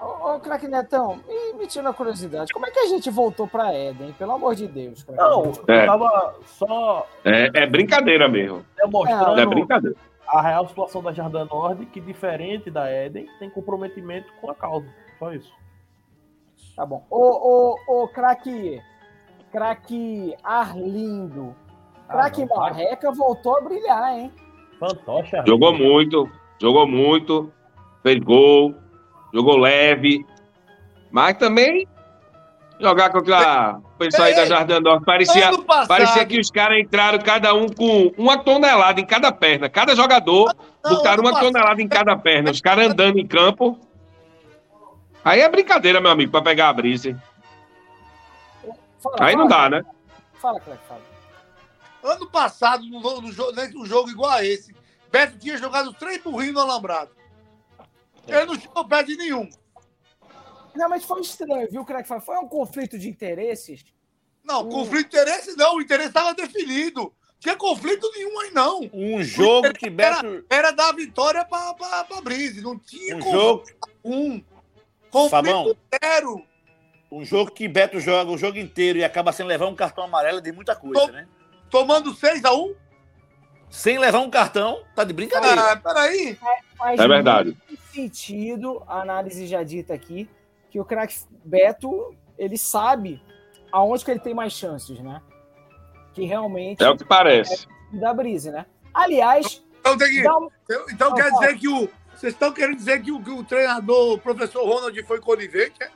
Ô, ô Crack Netão, e me tira a curiosidade, como é que a gente voltou pra Eden? Pelo amor de Deus, Crack Não, Netão. eu É. tava só É, é brincadeira mesmo. demonstrando É brincadeira. a real situação da Jardim Nord, que diferente da Eden, tem comprometimento com a causa. Só isso. Tá bom. Ô, ô, ô, craque. Craque Arlindo. Craque Ah. Marreca voltou a brilhar, hein? Fantoche. Jogou muito, jogou muito, fez gol, jogou leve. Mas também jogar contra o pessoal aí da Jardim Norte parecia, passado, parecia que os caras entraram cada um com uma tonelada em cada perna. Cada jogador não, botaram uma passado- tonelada em cada perna. Os caras andando em campo. Aí é brincadeira, meu amigo, pra pegar a brisa. hein? Fala, Aí não dá, né? Fala, craque, fala. Ano passado, no, no, no jogo igual a esse, Beto tinha jogado três burrinhos no alambrado. Ele não chegou perto de nenhum. Não, mas foi estranho, viu, craque? Foi um conflito de interesses. Não, Hum. conflito de interesse não, o interesse estava definido. Tinha conflito nenhum aí, não. Um jogo que Beto. Era dar a vitória pra, pra, pra Brise. Não tinha Um jogo, Um. Conflito Fabão, zero. um jogo que Beto joga o jogo inteiro e acaba sem levar um cartão amarelo de muita coisa, Tô- né? Tomando 6x1. Sem levar um cartão, tá de brincadeira. Ah, peraí. Faz É verdade. Sentido a análise já dita aqui, que o craque Beto, ele sabe aonde que ele tem mais chances, né? Que realmente É o que parece. da Brise, né? Aliás, Então, tem que, dá um- então Não, quer dizer que o. Vocês estão querendo dizer que o, que o treinador, o professor Ronald, foi conivente? É?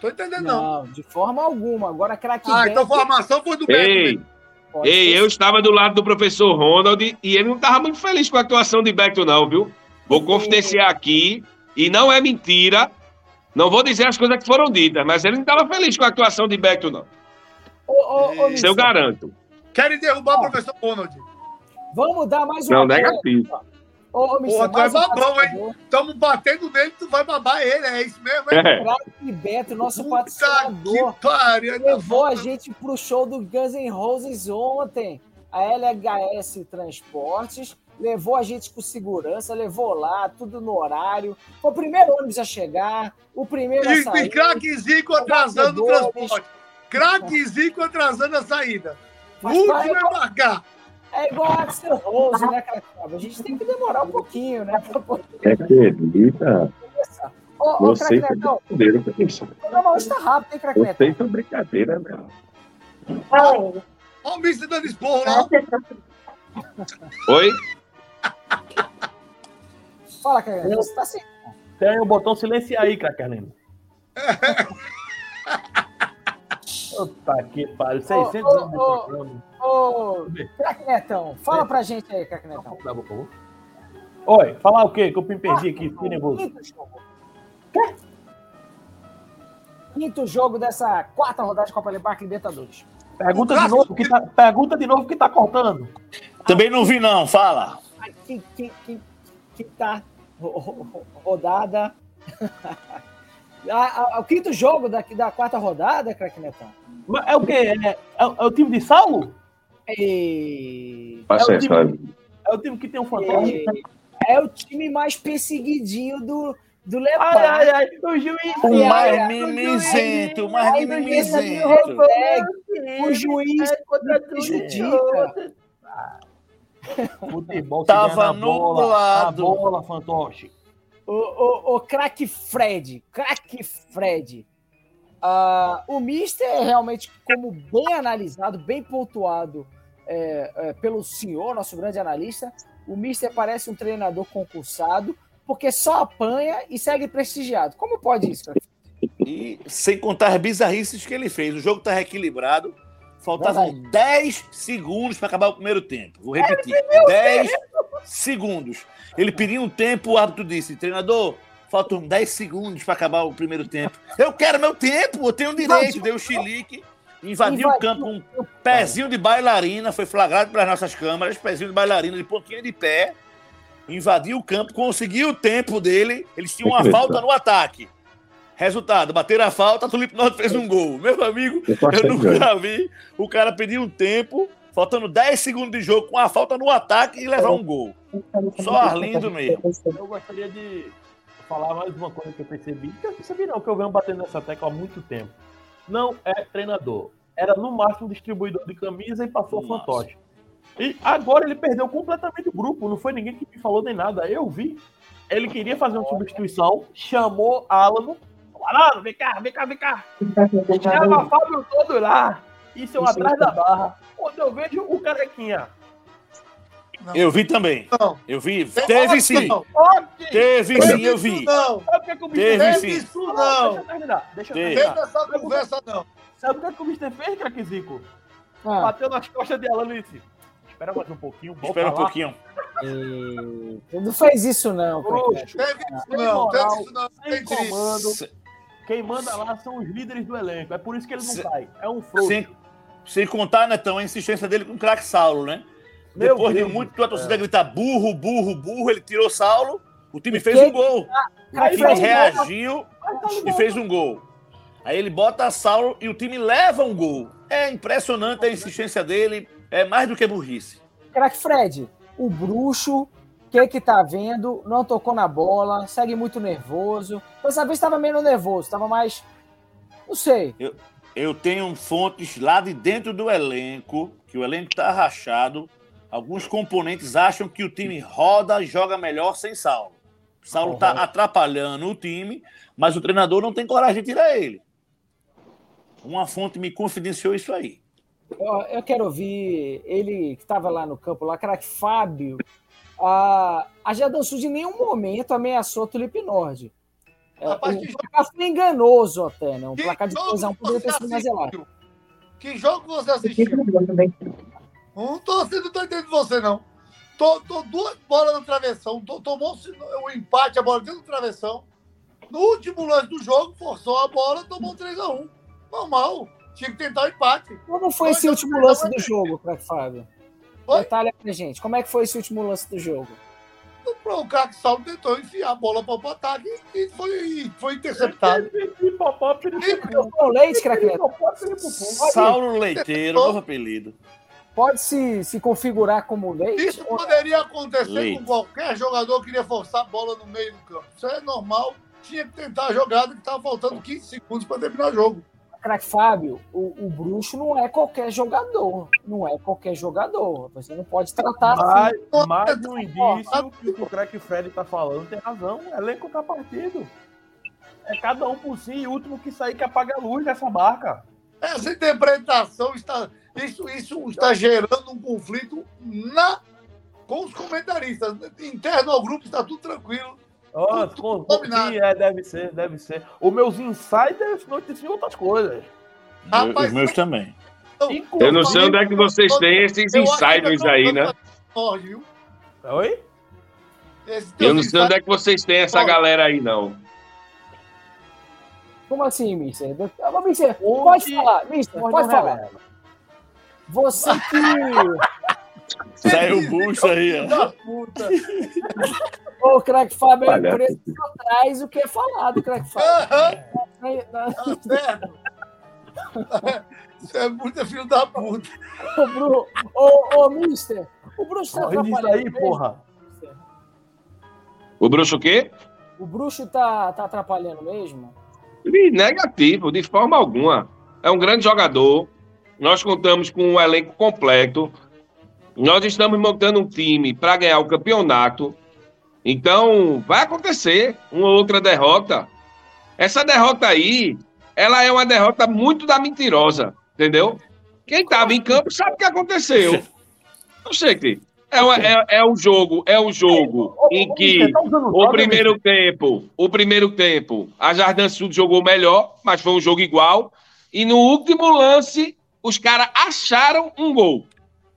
Tô entendendo, não. não, de forma alguma. Agora, craque Ah, Beto... então a formação foi do Beto. Ei, mesmo. pode ei, ser eu estava do lado do professor Ronald e ele não estava muito feliz com a atuação de Beto, não, viu? Vou confidenciar aqui, e não é mentira. Não vou dizer as coisas que foram ditas, mas ele não estava feliz com a atuação de Beto, não. Ô, ô, ô, Isso eu garanto. Querem derrubar o professor Ronald. Vamos dar mais uma. Não, negativo. Ô, ô, Michel, Porra, tu é babão, hein? Estamos batendo nele, tu vai babar ele, é isso mesmo, hein? É. Craque Beto, nosso Puta patrocinador, que pariu. levou a gente pro show do Guns N' Roses ontem. A LHS Transportes levou a gente com segurança, levou lá, tudo no horário. Foi o primeiro ônibus a chegar, o primeiro a sair. e craque Zico atrasando o transporte. Craque Zico atrasando a saída. Mas último é marcar. É igual a Axel Rose, né, Cracaba? A gente tem que demorar um pouquinho, né, pra poder Acredita? começar. Ô, ô Você foi Craquenetão, brincadeira com isso. o programa hoje tá rápido, hein, Craquenetão? Você foi brincadeira, meu. Olha o Mister dando esporro lá. Oi? Fala, Craquenetão, você tá sem... Tem o botão silenciar aí, Craquerlino. Puta que pariu. 600 Ô, ô, anos de programa. Ô, Craquenetão, fala pra gente aí, Craquenetão. Dá, por favor. Oi, falar o quê? Que eu me perdi aqui, fiquei nervoso. Quinto jogo. Quinto jogo dessa quarta rodada de Copa Libertadores Libertadores. Pergunta de novo que tá, pergunta de novo que tá cortando. Também não vi, não. Fala. Que, que, que, que tá ro- ro- ro- rodada. Ah, ah, o quinto jogo da, da quarta rodada, Craquenetão. Mas É o quê? É, é- é o time de Saulo? E... Passa É o essa. É o time que tem um fantasma? É o time mais perseguidinho do, do Ai, Leopard. ai, ai, o juiz. O Ai, mais ai, mimizento, o mais ai, ai, mimizento. O juiz prejudica. Futebol Tava na bola, nublado. bola, fantoche. O, o, o craque Fred, craque Fred. Ah, o Mister, realmente, como bem analisado, bem pontuado é, é, pelo senhor, nosso grande analista, o Mister parece um treinador concursado, porque só apanha e segue prestigiado. Como pode isso? E sem contar as bizarrices que ele fez. O jogo tá reequilibrado. Faltavam Verdade. 10 segundos para acabar o primeiro tempo. Vou repetir. 10 segundos. Ele pediu um tempo, o árbitro disse: treinador, faltam 10 segundos para acabar o primeiro tempo. Eu quero meu tempo, eu tenho direito. Deu chilique, invadiu o campo um pezinho de bailarina, foi flagrado pelas nossas câmeras, pezinho de bailarina de pontinha de pé, invadiu o campo, conseguiu o tempo dele, eles tinham uma falta no ataque. Resultado, bateram a falta, Tulip Norte fez um gol. Meu amigo, Eu eu nunca vi o cara pedir um tempo, faltando 10 segundos de jogo, com a falta no ataque e levar um gol. Só Arlindo mesmo. Eu gostaria de falar mais uma coisa que eu percebi. Que eu percebi não, que eu venho batendo nessa tecla há muito tempo. Não é treinador. Era no máximo distribuidor de camisa e passou No fantoche. E agora ele perdeu completamente o grupo. Não foi ninguém que me falou nem nada. Eu vi. Ele queria fazer uma substituição, chamou Alano. Alano, vem cá, vem cá, vem cá. Chama Fábio todo lá. Isso eu atrás da barra. Quando eu vejo o carequinha. Eu vi também. Não. Eu vi. Teve sim. Não. Teve sim, eu vi. Não, Sabe o que, é que o Mr. Teve fez? sim. isso Deixa não. eu terminar. Deixa eu Teve. Teve terminar. essa conversa não. Sabe o que, é que o Mr. fez, craquezico? Ah, Bateu nas costas de Alan e disse: Espera mais um pouquinho. volta Espera um lá." pouquinho. e- Não faz isso, não. Bruxo, Teve isso não. Teve isso não. Tem comando. Quem manda lá são os líderes do elenco. É por isso que ele não Se- sai. É um frouxo. Sem, sem contar, Netão, a insistência dele com o craque Saulo, né? Meu Depois Deus de muito que a torcida céu. gritar burro, burro, burro, ele tirou Saulo, o time fez um gol. O Aí time fez um reagiu tá e fez um gol. Aí ele bota Saulo e o time leva um gol. É impressionante a insistência dele, é mais do que burrice. Crack Fred, o bruxo, o que que tá vendo? Não tocou na bola, segue muito nervoso. Dessa vez estava menos nervoso, estava mais. Não sei. Eu tenho fontes lá de dentro do elenco, que o elenco tá rachado. Alguns componentes acham que o time roda e joga melhor sem Saulo. Saulo tá atrapalhando o time, mas o treinador não tem coragem de tirar ele. Uma fonte me confidenciou isso aí. Eu, eu quero ouvir ele que estava lá no campo, lá, craque Fábio. A, a Jadon Sul em nenhum momento ameaçou a Tulipe Nord. É, o placar foi enganoso até, né? Um Que placar de jogo 2 a 1 poderia ter sido mais assistiu? Que jogo você assistiu? Não tô, assim, não tô entendendo você, não. Tô, tô duas bolas no travessão. Tô, tomou o empate, a bola dentro do travessão. No último lance do jogo, forçou a bola, tomou 3x1. Normal. Tinha que tentar o empate. Como foi Dois esse último lance do jogo, craque Fábio? Oi? Detalhe pra gente. Como é que foi esse último lance do jogo? O Saulo tentou enfiar a bola para o ataque e foi, foi interceptado. Com leite, craque Neto? Pipopó, piripopó. Saulo Leiteiro, novo apelido. Pode se, se configurar como leite? Isso poderia acontecer Leite. com qualquer jogador que queria forçar a bola no meio do campo. Isso é normal. Tinha que tentar a jogada que estava faltando 15 segundos para terminar o jogo. Craque Fábio, o, o bruxo não é qualquer jogador. Não é qualquer jogador. Você não pode tratar assim. Mas, mas no indício que o que o craque Fred tá falando tem razão. O elenco tá partido. É cada um por si e o último que sair que apaga a luz dessa barca. Essa interpretação está. Isso, isso está gerando um conflito na, com os comentaristas. Interno ao grupo está tudo tranquilo. Tudo com- combinado. é, deve ser, deve ser. Os meus insiders noticiam outras coisas. Rapaz, Os meus também. Eu não sei onde é que vocês têm esses insiders aí, né? Oi? Esse Eu não sei onde é que vocês têm essa galera aí, não. Como assim, Mister? Ah, Mister, pode falar. Mister, pode falar. Você que. Saiu o bucho aí, ó. da puta. Ô, craque Fábio é só traz o que é falado, craque Fábio. Tá certo. Você é muito filho da puta. Ô, Bru... ô, ô, Mister, o bruxo tá atrapalhando aí, mesmo? porra. O bruxo o quê? O bruxo tá, tá atrapalhando mesmo? Negativo, de forma alguma. É um grande jogador. Nós contamos com um elenco completo. Nós estamos montando um time para ganhar o campeonato. Então, vai acontecer uma ou outra derrota. Essa derrota aí, ela é uma derrota muito da mentirosa, entendeu? Quem estava em campo sabe o que aconteceu. Não sei, que é, é, é um jogo, é um jogo em que Tá o primeiro tempo, o primeiro tempo, a Jardim Sul jogou melhor, mas foi um jogo igual. E no último lance, os caras acharam um gol.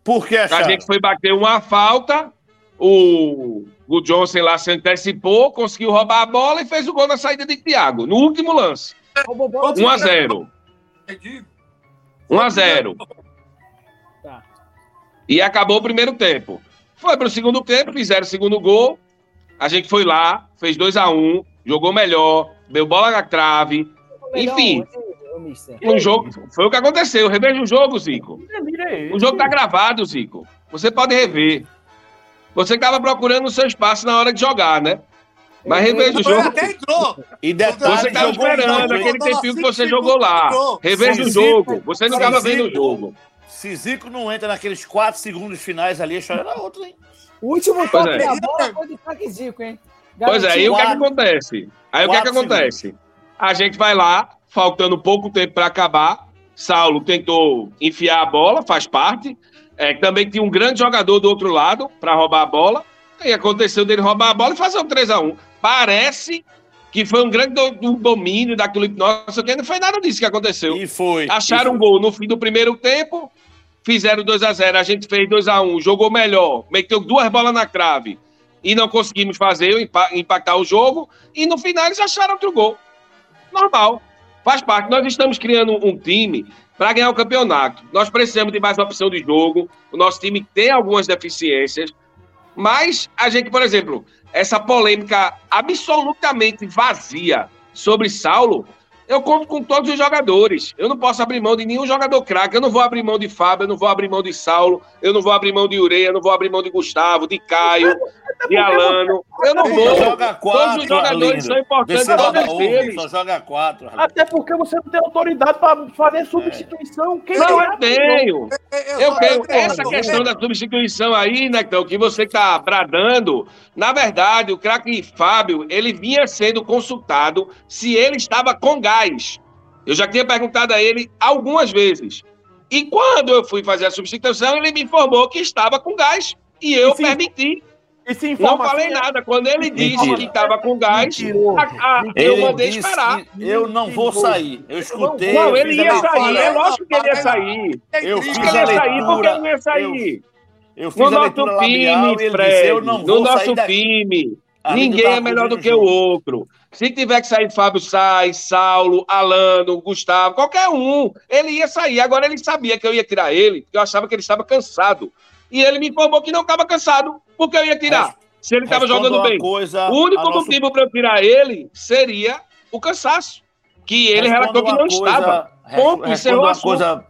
Por que A acharam? gente foi bater uma falta, o, o Johnson lá se antecipou, conseguiu roubar a bola e fez o gol na saída de Thiago, no último lance. Ô, Bobão, 1 a 0 1 a 0 Tá. E acabou o primeiro tempo. Foi para o segundo tempo, fizeram o segundo gol. A gente foi lá, fez 2 a 1 jogou melhor, deu bola na trave. Enfim. Mister. Um jogo, foi o que aconteceu. Reveja o jogo, Zico. É? O jogo tá gravado, Zico. Você pode rever. Você estava procurando o seu espaço na hora de jogar, né? Mas reveja o jogo. até entrou. E detalhe, Você estava esperando aquele tempinho que você segundos, jogou lá. Reveja o jogo. Você não estava vendo o jogo. Se Zico não entra naqueles 4 segundos finais ali, a história era outra, hein? O último toque é. da bola foi do craque Zico, hein? Pois é, aí o que, é que acontece? Aí o que, é que acontece? A gente vai lá, faltando pouco tempo para acabar. Saulo tentou enfiar a bola, faz parte. É, também tinha um grande jogador do outro lado para roubar a bola. E aconteceu dele roubar a bola e fazer um 3x1. Parece que foi um grande do- um domínio daquilo. Nossa, que não foi nada disso que aconteceu. E foi. Acharam E um gol no fim do primeiro tempo, fizeram 2 a 0 a gente fez 2 a 1 jogou melhor, meteu duas bolas na trave e não conseguimos fazer, impa- impactar o jogo, e no final eles acharam outro gol. Normal, faz parte. Nós estamos criando um time para ganhar o campeonato. Nós precisamos de mais opção de jogo, o nosso time tem algumas deficiências, mas a gente, por exemplo, essa polêmica absolutamente vazia sobre Saulo, eu conto com todos os jogadores. Eu não posso abrir mão de nenhum jogador craque. Eu não vou abrir mão de Fábio, eu não vou abrir mão de Saulo, eu não vou abrir mão de Ureia, eu não vou abrir mão de Gustavo, de Caio, de Alano. Eu não vou. joga Todos quatro, os jogadores Arlindo. são importantes, Você todos joga um, eles. só joga quatro. Arlindo. Até porque você não tem autoridade pra fazer substituição. Quem Não, é? eu tenho. Eu tenho essa questão da substituição aí, Nectão, que você está bradando. Na verdade, o craque Fábio, ele vinha sendo consultado se ele estava com gás. Eu já tinha perguntado a ele algumas vezes. E quando eu fui fazer a substituição, ele me informou que estava com gás. E eu E se- permiti. E se Não falei nada. Quando ele disse Mentira. que estava com gás, a- a- eu mandei esperar. eu não vou sair. Eu escutei. Não, eu ele ia sair. É lógico que ele ia sair. Eu fiz que ele a ia sair? Por que leitura. ele não ia sair? Eu fiz No a nosso leitura labial time, ele disse, Fred, eu não no vou nosso sair daqui. Ninguém é melhor do que o outro. Se tiver que sair Fábio Sai, Saulo, Alano, Gustavo, qualquer um, ele ia sair. Agora ele sabia que eu ia tirar ele, porque eu achava que ele estava cansado. E ele me informou que não estava cansado, porque eu ia tirar. Se ele estava jogando bem. Coisa, o único nosso... motivo para eu tirar ele seria o cansaço. Que ele relatou que não coisa, estava. Ponto, uma coisa,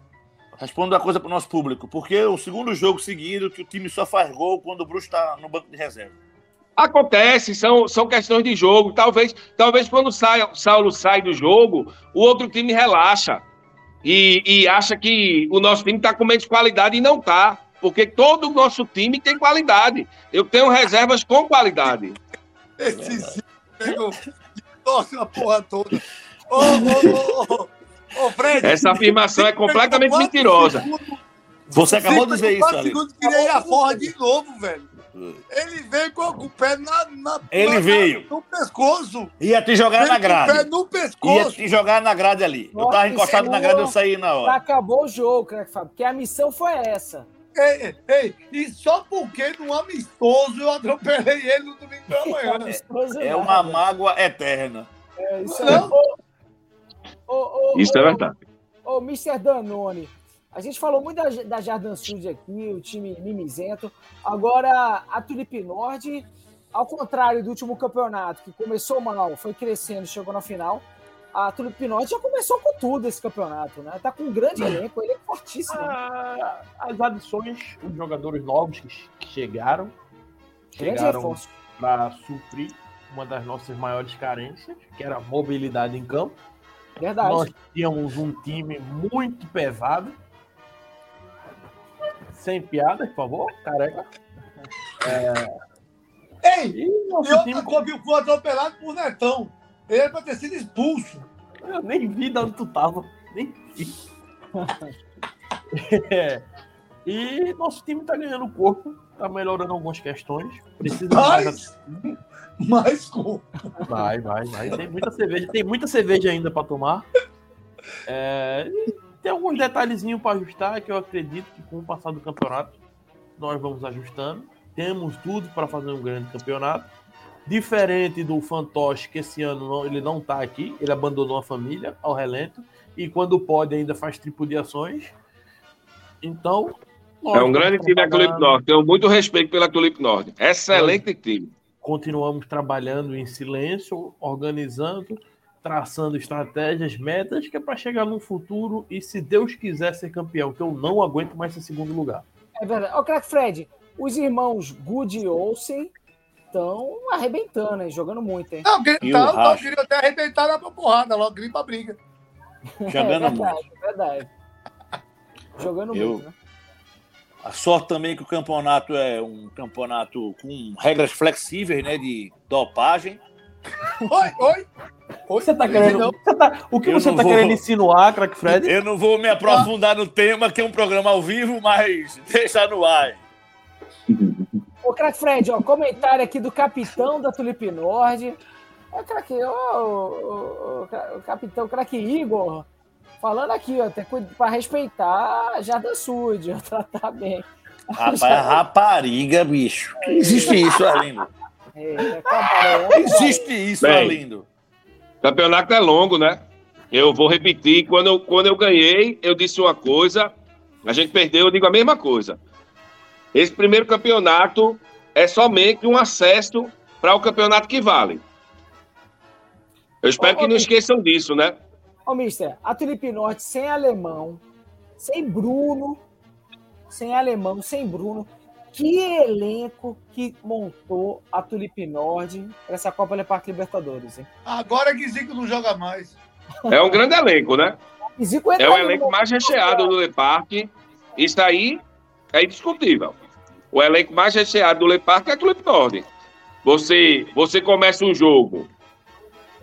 responda uma coisa para o nosso público. Porque o segundo jogo seguido que o time só faz gol quando o Bruxo está no banco de reserva. Acontece, são, são questões de jogo. Talvez, talvez quando sai, Saulo sai do jogo, o outro time relaxa e, e acha que o nosso time está com menos qualidade e não está. Porque todo o nosso time tem qualidade. Eu tenho reservas com qualidade. Esse pegou torce a porra toda. Ô, ô, ô, ô, Fred. Essa afirmação é completamente mentirosa. Você acabou de dizer isso, ali. segundos queria ir a porra de novo, velho. Ele veio com o pé na, na Ele na, veio. no pescoço. Ia te jogar Veio na com o grade. pé no pescoço. Ia te jogar na grade ali. eu tava encostado na grade, eu saí na hora. Acabou o jogo, craque Fábio, porque a missão foi essa. Ei, ei, e só porque no amistoso eu atropelei ele no domingo da manhã. É uma mágoa eterna. É, isso Não. é... Ô, ô, Isso ô, é verdade. Ô, Mr. Danone, a gente falou muito da, da Jardim Sud aqui, o time mimizento. Agora, a Tulip Nord, ao contrário do último campeonato, que começou mal, foi crescendo, chegou na final, a Tulip Nord já começou com tudo esse campeonato, né? Tá com um grande elenco, ele é fortíssimo. Ah, as adições, os jogadores novos que, chegaram, grande chegaram para suprir uma das nossas maiores carências, que era a mobilidade em campo. Verdade. Nós tínhamos um time muito pesado. Sem piada, por favor, careca. Ei, E e nosso outra time. coisa, eu fui atropelado por Netão. Ele era pra ter sido expulso. Eu nem vi de onde tu tava. Nem vi. É. E nosso time tá ganhando corpo, tá melhorando algumas questões. Precisa de mais Mas, mas com Vai, vai, vai. Tem muita cerveja, tem muita cerveja ainda para tomar. É, e tem alguns detalhezinhos para ajustar que eu acredito que com o passar do campeonato nós vamos ajustando. Temos tudo para fazer um grande campeonato. Diferente do Fantoche, que esse ano não, ele não tá aqui, ele abandonou a família ao relento e quando pode ainda faz tripudiações. Então, É um grande time a Tulip Norte. Tenho muito respeito pela Tulip Norte. Excelente time. continuamos trabalhando em silêncio, organizando, traçando estratégias, metas, que é para chegar no futuro e, se Deus quiser ser campeão, que eu não aguento mais ser segundo lugar. É verdade. Ó, craque Fred, os irmãos Good e Olsen estão arrebentando, hein? Jogando muito, hein? Não, o gritar, eu Racha? queria até arrebentar na porrada, logo gripa briga. Jogando é muito. verdade, é verdade. Jogando Eu- muito, né? A sorte também é que o campeonato é um campeonato com regras flexíveis, né? De dopagem. Oi, oi. Você tá querendo. Não, você tá- o que você tá vou- querendo insinuar, craque Fred? Eu não vou me aprofundar no tema, que é um programa ao vivo, mas deixa no ar. Ô, craque Fred, ó, comentário aqui do capitão da Tulip Nord. É, craque, ó, o, o- o cra- o capitão, craque Igor, falando aqui, ó, tem para respeitar a Jardim Sud, ó, tratar bem. Rapaz, é rapariga, bicho. Existe isso, Arlindo. É, cabaré, Existe isso, Bem. Arlindo. Campeonato é longo, né? Eu vou repetir. Quando eu, quando eu ganhei, eu disse uma coisa. A gente perdeu, eu digo a mesma coisa. Esse primeiro campeonato é somente um acesso para o campeonato que vale. Eu espero Ô, que ô, não Bi- esqueçam disso, né? Ô, mister, a Tulip Norte sem alemão, sem Bruno, sem alemão, sem Bruno. Que elenco que montou a Tulip Nord para essa Copa Parque Libertadores, hein? Agora que Zico não joga mais. É um grande elenco, né? Zico É entra o elenco mais recheado do Le Parque. Isso aí é indiscutível. O elenco mais recheado do Le Parque é a Tulip Nord. Você, você começa um jogo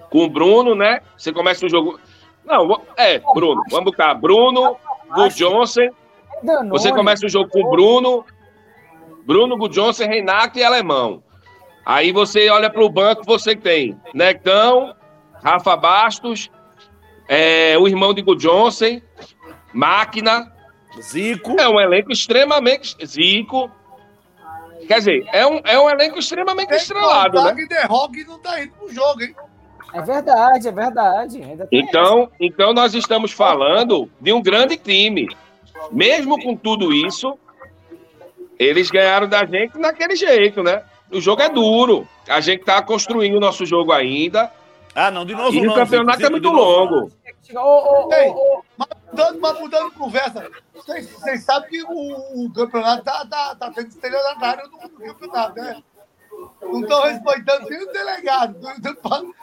com o Bruno, né? Você começa um jogo. Não, é, Bruno. Vamos botar Bruno, Gu Johnson. Danone, Você começa o jogo com Bruno, Bruno, Gu Johnson, Renato e Alemão. Aí você olha para o banco, você tem Nectão, Rafa Bastos, é, o irmão de Gu Johnson, Máquina. Zico. É um elenco extremamente. Zico. Quer dizer, é um, é um elenco extremamente Tem estrelado, contar né? The Rock não tá indo pro jogo, hein? É verdade, é verdade. Então, então nós estamos falando de um grande time. Mesmo com tudo isso, eles ganharam da gente daquele jeito, né? O jogo é duro. A gente tá construindo o nosso jogo ainda. Ah, não, de novo E não. o campeonato Zico, é muito longo. Mas mudando, mas mudando de conversa, vocês, vocês sabem que o, o campeonato tá, tá, tá tendo estelionatário no, campeonato, né? Não estão respeitando nem o delegado.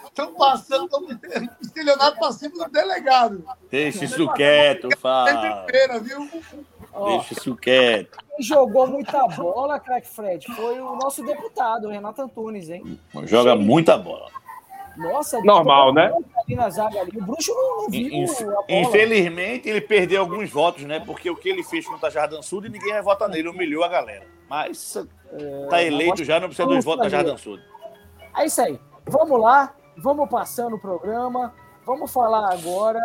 Estão passando tão estelionato para cima do delegado. Deixa isso quieto, ó, Deixa isso quieto. Jogou muita bola, craque Fred, foi o nosso deputado, o Renato Antunes, hein? Joga muita bola. Nossa, Normal, né? Ali na zaga ali. O Bruxo não, não viu Inf- a bola. Infelizmente, ele perdeu alguns votos, né? Porque o que ele fez contra a Jardim Sul e ninguém vai votar nele, humilhou a galera. Mas tá eleito já, não precisa dos votos da Jardim Sul. É isso aí. Vamos lá, vamos passando o programa. Vamos falar agora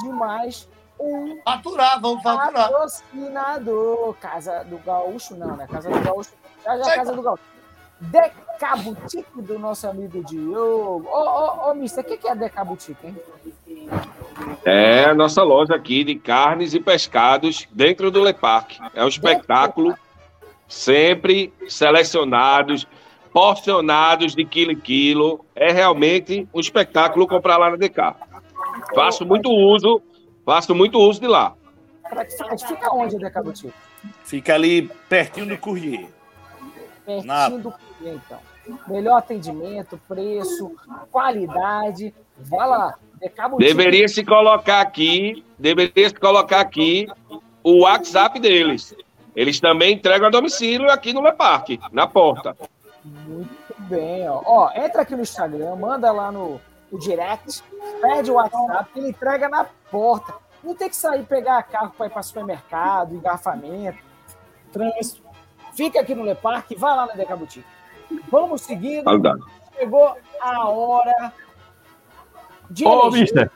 de mais um Faturar, vamos faturar. patrocinador. Casa do Gaúcho, não, né? Casa do Gaúcho. Já, já, Casa do Gaúcho. Decabutique do nosso amigo Diogo. Ô, ô, ô, mister, o que que é Decabutique, hein? É a nossa loja aqui de carnes e pescados dentro do Le Parque. É um espetáculo sempre selecionados, porcionados de quilo em quilo. É realmente um espetáculo comprar lá na DK. Faço muito uso, faço muito uso de lá. Fica onde a Decabutique? Fica ali pertinho do Courrier. Pertinho Na- do cliente, então. Melhor atendimento, preço, qualidade. Vai lá. Decabutique. Deveria se colocar aqui, deveria se colocar aqui o WhatsApp deles. Eles também entregam a domicílio aqui no Le Parque, na porta. Muito bem, ó. Ó, entra aqui no Instagram, manda lá no, no direct, pede o WhatsApp, ele entrega na porta. Não tem que sair pegar carro para ir para supermercado, engarrafamento, trânsito. Fica aqui no Le Parque, vai lá na Decabutique. Vamos seguindo. Saudade. Chegou a hora de Ô, eleger. mister,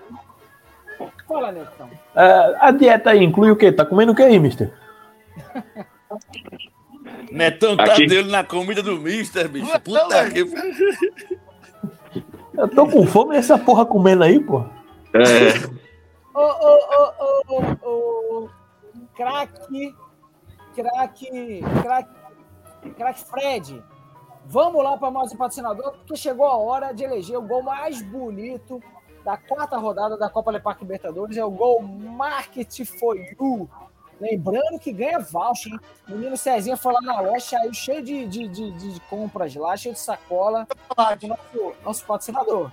Fala, Netão. é, a dieta aí inclui o quê? Tá comendo o que aí, mister? Netão tá Aqui. dele na comida do Mister, bicho. Não, Puta é. que. Eu tô com fome e essa porra comendo aí, pô. É, Ô, ô, ô, ô, craque, craque, craque, craque Fred, vamos lá para mais um patrocinador, porque chegou a hora de eleger o gol mais bonito da quarta rodada da Copa Leparque Libertadores, é o gol Market for You. Lembrando que ganha voucher, hein? O menino Cezinha foi lá na loja, saiu cheio de, de, de, de compras lá, cheio de sacola, nosso, nosso patrocinador.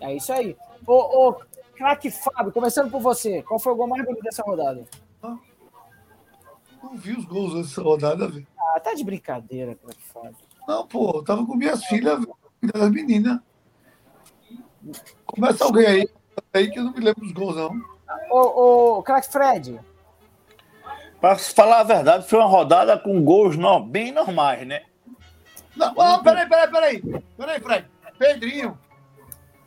É isso aí. Ô, ô craque Fábio, começando por você, qual foi o gol mais bonito dessa rodada? Não vi os gols dessa rodada, velho. Ah, tá de brincadeira, craque Fábio. Não, pô, eu tava com minhas filhas, das meninas. Começa alguém aí, aí que eu não me lembro dos gols, não. Ô, ô, craque Fred, Pra falar a verdade, foi uma rodada com gols no- bem normais, né? Não, ah, peraí, peraí, peraí. Peraí, Fred. Pedrinho.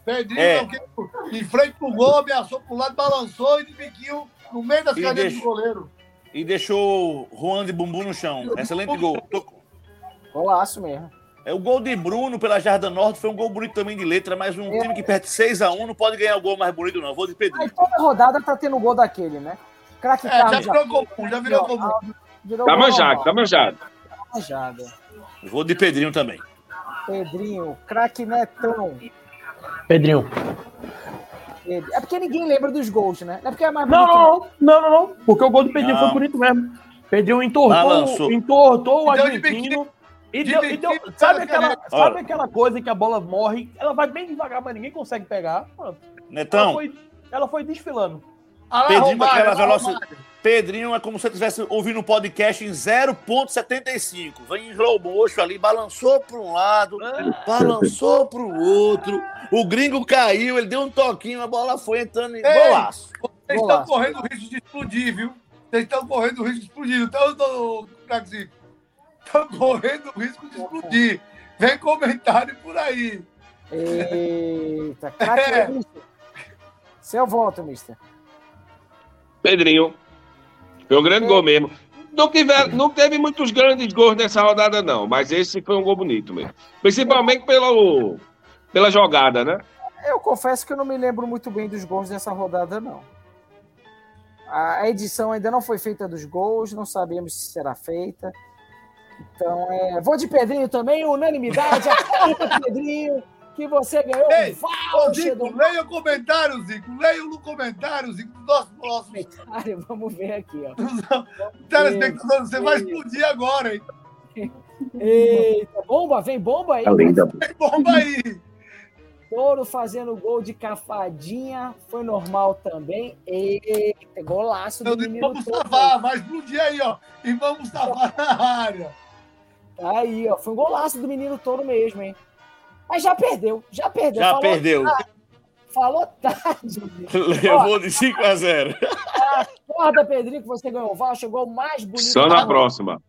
Pedrinho, É. é. o em frente pro gol, ameaçou pro lado, balançou e de biquinho no meio das E cadeiras do goleiro. E deixou o Juan de bumbum no chão. Excelente gol. Tô- golaço mesmo. É o gol de Bruno pela Jarda Norte foi um gol bonito também de letra, mas um time que perde 6x1 não pode ganhar o gol mais bonito, não. Vou de Aí Pedrinho. toda rodada tá tendo gol daquele, né? Craque É, já Carlos virou comum, já virou comum. virou tá gol manjado, tá manjado. manjado. Vou de Pedrinho também. Pedrinho, craque Netão. Pedrinho. Pedro. É porque ninguém lembra dos gols, né? Não é porque é mais Não, bonito. não, não, não, não, não. Porque o gol do Pedrinho Não. foi bonito mesmo. Pedrinho entortou, entortou o argentino. E de deu, e deu- sabe, aquela, sabe aquela coisa que a bola morre? Ela vai bem devagar, mas ninguém consegue pegar. Pronto. Ela, Netão, foi, ela foi desfilando. Pedrinho com aquela velocidade. Pedrinho é como se você estivesse ouvindo um podcast em 0.75. Vem em slow motion ali, balançou para um lado, balançou para o outro. O gringo caiu, ele deu um toquinho, a bola foi entrando em Ei! golaço. Vocês Golaço. estão correndo risco de explodir, viu? Vocês estão correndo risco de explodir. Então, Craxi, estão correndo risco de explodir. Vem comentário por aí. Eita, craque É. Seu voto, mister. Pedrinho. Foi um grande gol mesmo. não, tiver, não teve muitos grandes gols nessa rodada, não. Mas esse foi um gol bonito mesmo. Principalmente pelo, pela jogada, né? Eu confesso que eu não me lembro muito bem dos gols dessa rodada, não. A edição ainda não foi feita dos gols, não sabemos se será feita. Então, é... vou de Pedrinho também, unanimidade, Pedrinho, que você ganhou Ei, um Zico, do leia o comentário, Zico. Leia no comentário, Zico, do nosso próximo. comentário. Vamos ver aqui, ó. Telespectador, você vai explodir agora, hein? Eita, bomba, vem bomba aí. Tá linda. Tem bomba aí. Touro fazendo gol de cafadinha, foi normal também. Eita, golaço do disse, menino vamos salvar, vai explodir aí, ó. E vamos salvar na área. Tá aí, ó. Foi um golaço do menino Touro mesmo, hein? Mas já perdeu, já perdeu. Já Falou perdeu. tarde, falou tarde. Levou de 5 a 0. Acorda, Pedrinho, que você ganhou o voucher. Chegou o mais bonito. Só na próxima.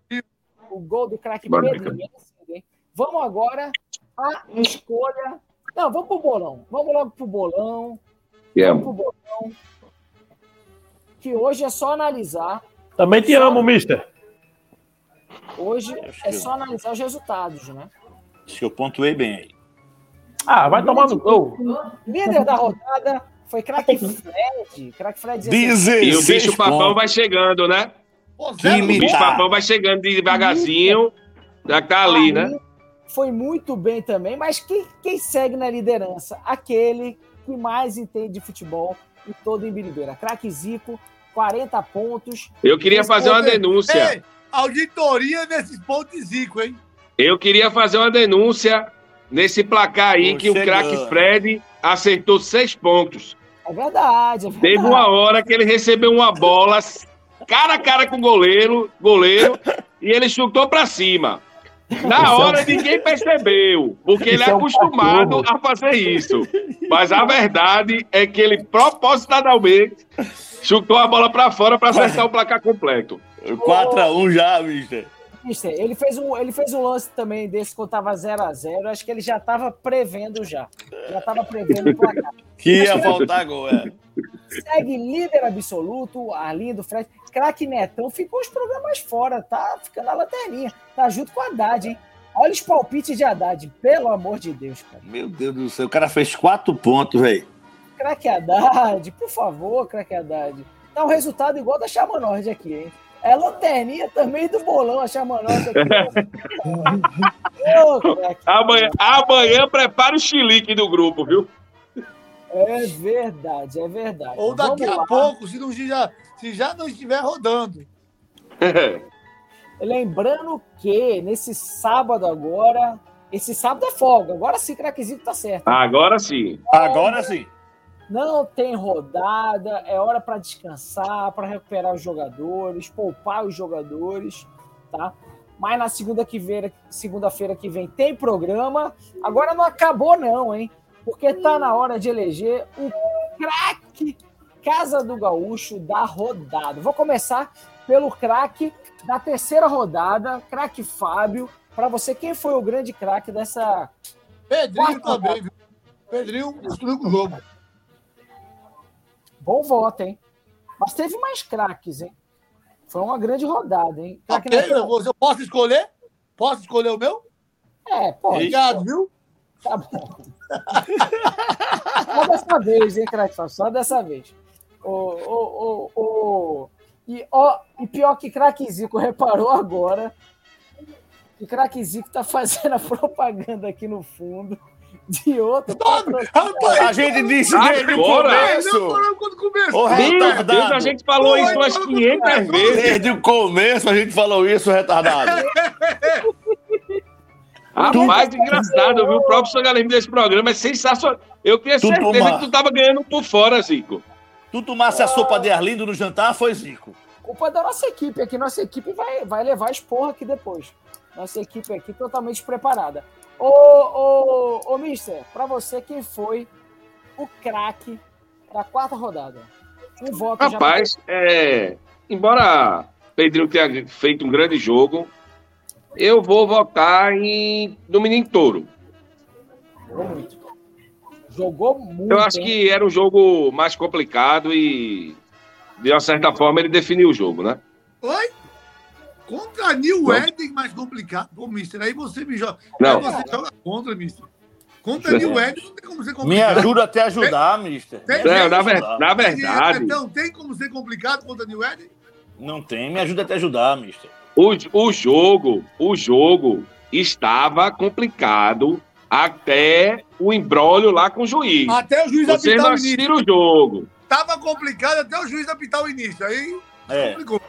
O gol do craque hein? Vamos agora à escolha. Não, vamos pro bolão. Vamos logo pro bolão. É Vamos pro bolão. Que hoje é só analisar. Também te amo, mister. Hoje é só analisar os resultados, né? Acho que eu pontuei bem aí. Ah, vai tomar no gol. Líder da rodada foi craque Fred. Craque Fred 16. E o 16 bicho papão pontos. vai chegando, né? Pô, Que O bicho papão vai chegando devagarzinho. Já tá ali, né? Foi muito bem também, mas quem, quem segue na liderança? Aquele que mais entende de futebol e todo em Biribeira. Craque Zico, 40 pontos. Eu queria fazer uma denúncia. Ei, auditoria nesses pontos Zico, hein? Eu queria fazer uma denúncia nesse placar aí que o craque Fred acertou seis pontos. É verdade, é verdade. Teve uma hora que ele recebeu uma bola cara a cara com o goleiro, goleiro e ele chutou pra cima. Na hora ninguém percebeu, porque ele é é um acostumado a fazer isso. Mas a verdade é que ele propositadamente chutou a bola pra fora pra acertar o placar completo. 4x1 já, mister. Ele fez, um, ele fez um lance também desse quando tava 0x0. Acho que ele já tava prevendo já. Já tava prevendo o placar. Que ia faltar gol, é. Segue líder absoluto, Arlindo, Fred. Craque Netão ficou os programas fora, tá ficando a lanterninha. Tá junto com a Haddad, hein? Olha os palpites de Haddad, pelo amor de Deus, cara. Meu Deus do céu, o cara fez 4 pontos, velho. Craque Haddad, por favor, craque Haddad. Dá um resultado igual da Chamanord aqui, hein? É lanterninha também do bolão, a aqui. Craque. Amanhã, amanhã prepara o chilique do grupo, viu? É verdade, é verdade. Ou daqui Vamos a lá. pouco, se, não, se já, se já não estiver rodando. Lembrando que nesse sábado agora, esse sábado é folga. Agora sim, craquezinho tá certo. Agora sim. Agora sim. Não tem rodada, é hora para descansar, para recuperar os jogadores, poupar os jogadores, tá? Mas na segunda que vem, segunda-feira que vem tem programa. Agora não acabou não, hein? Porque tá na hora de eleger o craque Casa do Gaúcho da rodada. Vou começar pelo craque da terceira rodada, craque Fábio. Para você, quem foi o grande craque dessa Pedrinho também, viu? Pedrinho destruiu o jogo. Bom voto, hein? Mas teve mais craques, hein? Foi uma grande rodada, hein? Craque Ok, Netão- eu, vou- eu posso escolher? Posso escolher o meu? É, pode. Obrigado, viu? Tá bom. Só dessa vez, hein, craque? Só dessa vez. O, o, o, o... E, ó, e pior que craque Zico reparou agora que craque Zico tá fazendo a propaganda aqui no fundo de outro. Rapaz, A gente disse desde o Agora? começo. quando começou. Deus, a gente falou isso umas 500 vezes. Desde o começo a gente falou isso, retardado. Rapaz, engraçado, viu? O próprio Sogalim desse programa é sensacional. Eu tinha Tu certeza toma. que tu tava ganhando por fora, Zico. Tu tomasse a sopa de Arlindo no jantar, foi Zico. Culpa da nossa equipe aqui. Nossa equipe vai, vai levar esporra aqui depois. Nossa equipe aqui totalmente preparada. Ô, ô, ô, Mister, pra você, quem foi o craque da quarta rodada? Um voto já. Rapaz, é, embora Pedrinho tenha feito um grande jogo, eu vou votar em no Menino Touro. Jogou muito. Jogou muito. Eu acho hein? que era um jogo mais complicado e, de uma certa forma, ele definiu o jogo, né? Oi? Contra New Não. Eden, mais complicado. Pô, mister, aí você me joga. Não. Aí você joga contra, mister. Contra New Eden não tem como ser Me complicado. ajuda até a ajudar, mister. Tem- Me Não, na, ver- na verdade, Então, tem como ser complicado contra New Eden? Não tem, me ajuda até a ajudar, mister. o, o jogo, o jogo estava complicado até o embrólio lá com o juiz. Até o juiz Vocês apitar não o início. o jogo. Tava complicado até o juiz apitar o início. Aí É. complicou.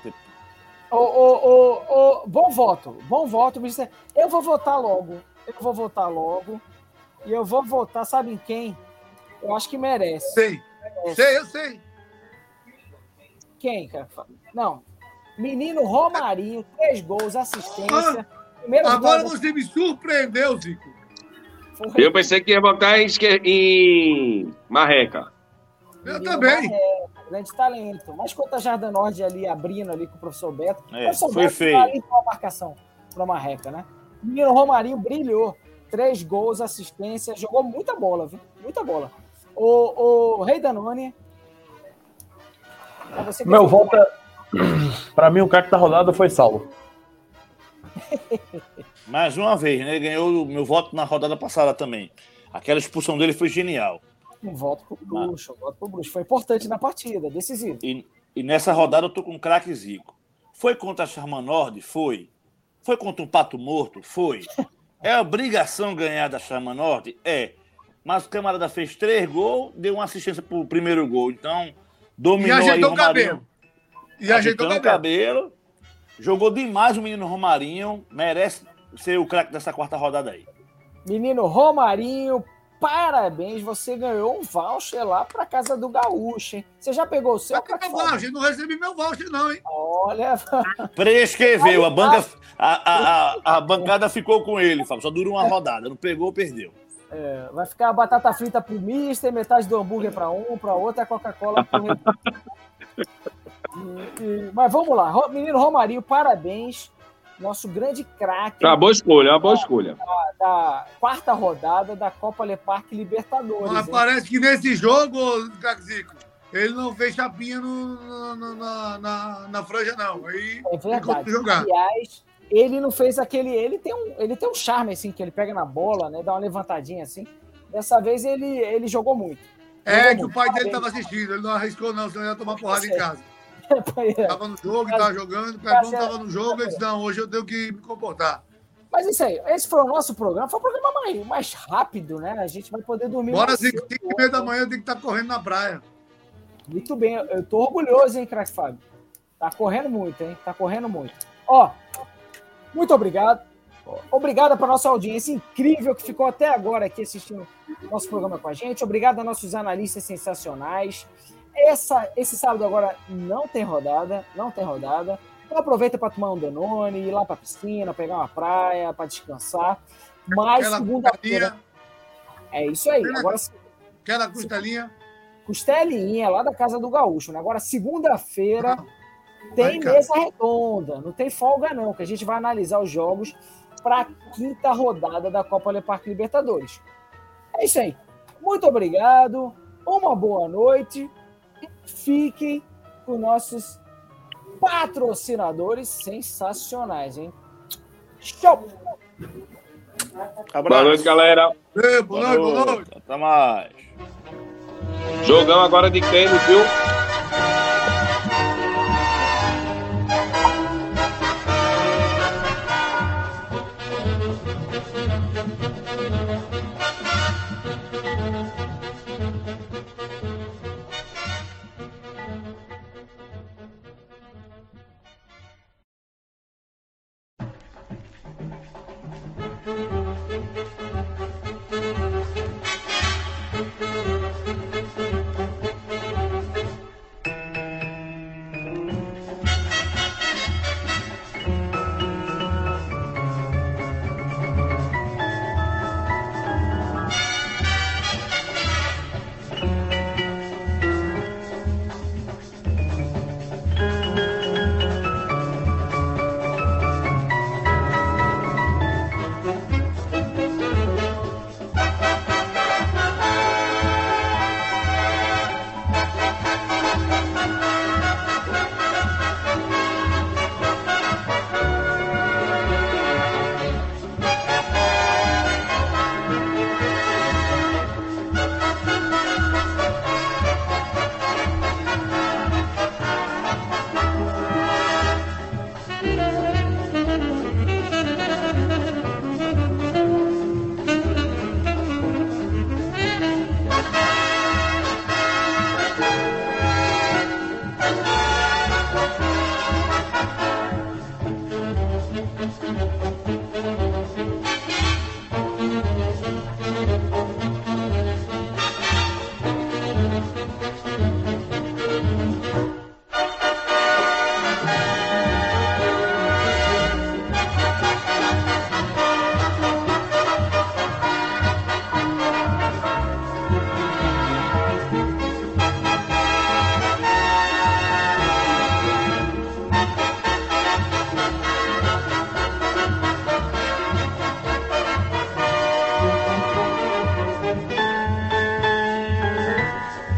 Ô, ô, ô, ô, bom voto, bom voto, mister. Eu vou votar logo. Eu vou votar logo. E eu vou votar, sabe em quem? Eu acho que merece. Sei. Sei, eu sei. Quem, cara? Não. Menino Romarinho, três gols, assistência. Primeiro Agora gol você me surpreendeu, Zico. foi o Eu pensei que ia votar em, em Marreca. Eu menino também. Marreco, grande talento. Mas contra a Jardim Norte ali, abrindo ali com o professor Beto. o É, professor foi Beto feio. tá ali com a marcação para Marreca, né? O menino Romarinho brilhou. Três gols, assistência. Jogou muita bola, viu? Muita bola. O, o Rei Danone. que Meu voto é... Pra mim, o craque da rodada foi Saulo. Mais uma vez, né? Ele ganhou o meu voto na rodada passada também. Aquela expulsão dele foi genial. Um voto pro Bruxo, um voto pro Bruxo. Foi importante na partida, decisivo. E, e nessa rodada eu tô com o craque Zico. Foi contra a Charmanord? Foi. Foi contra um Pato Morto? Foi. É obrigação ganhar da Charmanord? É. Mas o camarada fez três gols, deu uma assistência pro primeiro gol. Então, E dominou aí ajeitou o o cabelo. E ajeitou o cabelo. cabelo. Jogou demais o menino Romarinho. Merece ser o craque dessa quarta rodada aí. Menino Romarinho, parabéns. Você ganhou um voucher lá pra casa do Gaúcho, hein? Você já pegou o seu? Só que meu voucher, não recebi meu voucher, não, hein? Olha, Prescreveu. A, banca, a, a, a, a bancada ficou com ele, Fábio. Só durou uma rodada. Não pegou, perdeu. é, vai ficar a batata frita pro mister, metade do hambúrguer pra um, pra outro, a Coca-Cola pro. E- e- Mas vamos lá. Menino Romarinho, parabéns. Nosso grande craque Uma boa escolha, uma boa escolha. da quarta rodada da Copa Leparque Libertadores. Mas hein? parece que nesse jogo, Caxico, ele não fez chapinha no, no- na, na, na franja, não. Aí É verdade. de jogar. Aliás, ele não fez aquele. Ele tem um, ele tem um charme, assim, que ele pega na bola, né? Dá uma levantadinha assim. Dessa vez ele, ele jogou muito. É Jogou que o muito. pai dele Parabéns. estava assistindo, ele não arriscou, não, senão ele ia tomar porrada em casa. Tava no jogo, tava jogando, o Pebão tava no jogo, ele disse, não, hoje eu tenho que me comportar. Mas isso aí, esse foi o nosso programa. Foi um programa mais, mais rápido, né? A gente vai poder dormir Bora, mais cedo 5 e meia da manhã tenho que estar correndo na praia. Muito bem, eu tô orgulhoso, hein, craque Fábio? Tá correndo muito, hein? Tá correndo muito. Ó, muito obrigado. Obrigado para nossa audiência incrível que ficou até agora aqui assistindo nosso programa com a gente. Obrigado a nossos analistas sensacionais. Essa, esse sábado agora não tem rodada, não tem rodada. Então aproveita para tomar um Danone, ir lá para piscina, pegar uma praia, para descansar. Mas Aquela segunda-feira é isso aí. Agora aquela costelinha. costelinha lá da casa do Gaúcho. Né? Agora, segunda-feira, tem mesa redonda. Não tem folga, não, que a gente vai analisar os jogos para a quinta rodada da Copa Leparque Libertadores. É isso aí. Muito obrigado. Uma boa noite. Fiquem com nossos patrocinadores sensacionais, hein? Show! Abraço. Boa noite, galera. Ei, boa noite, boa noite. Até mais. Jogão agora de tênis, viu?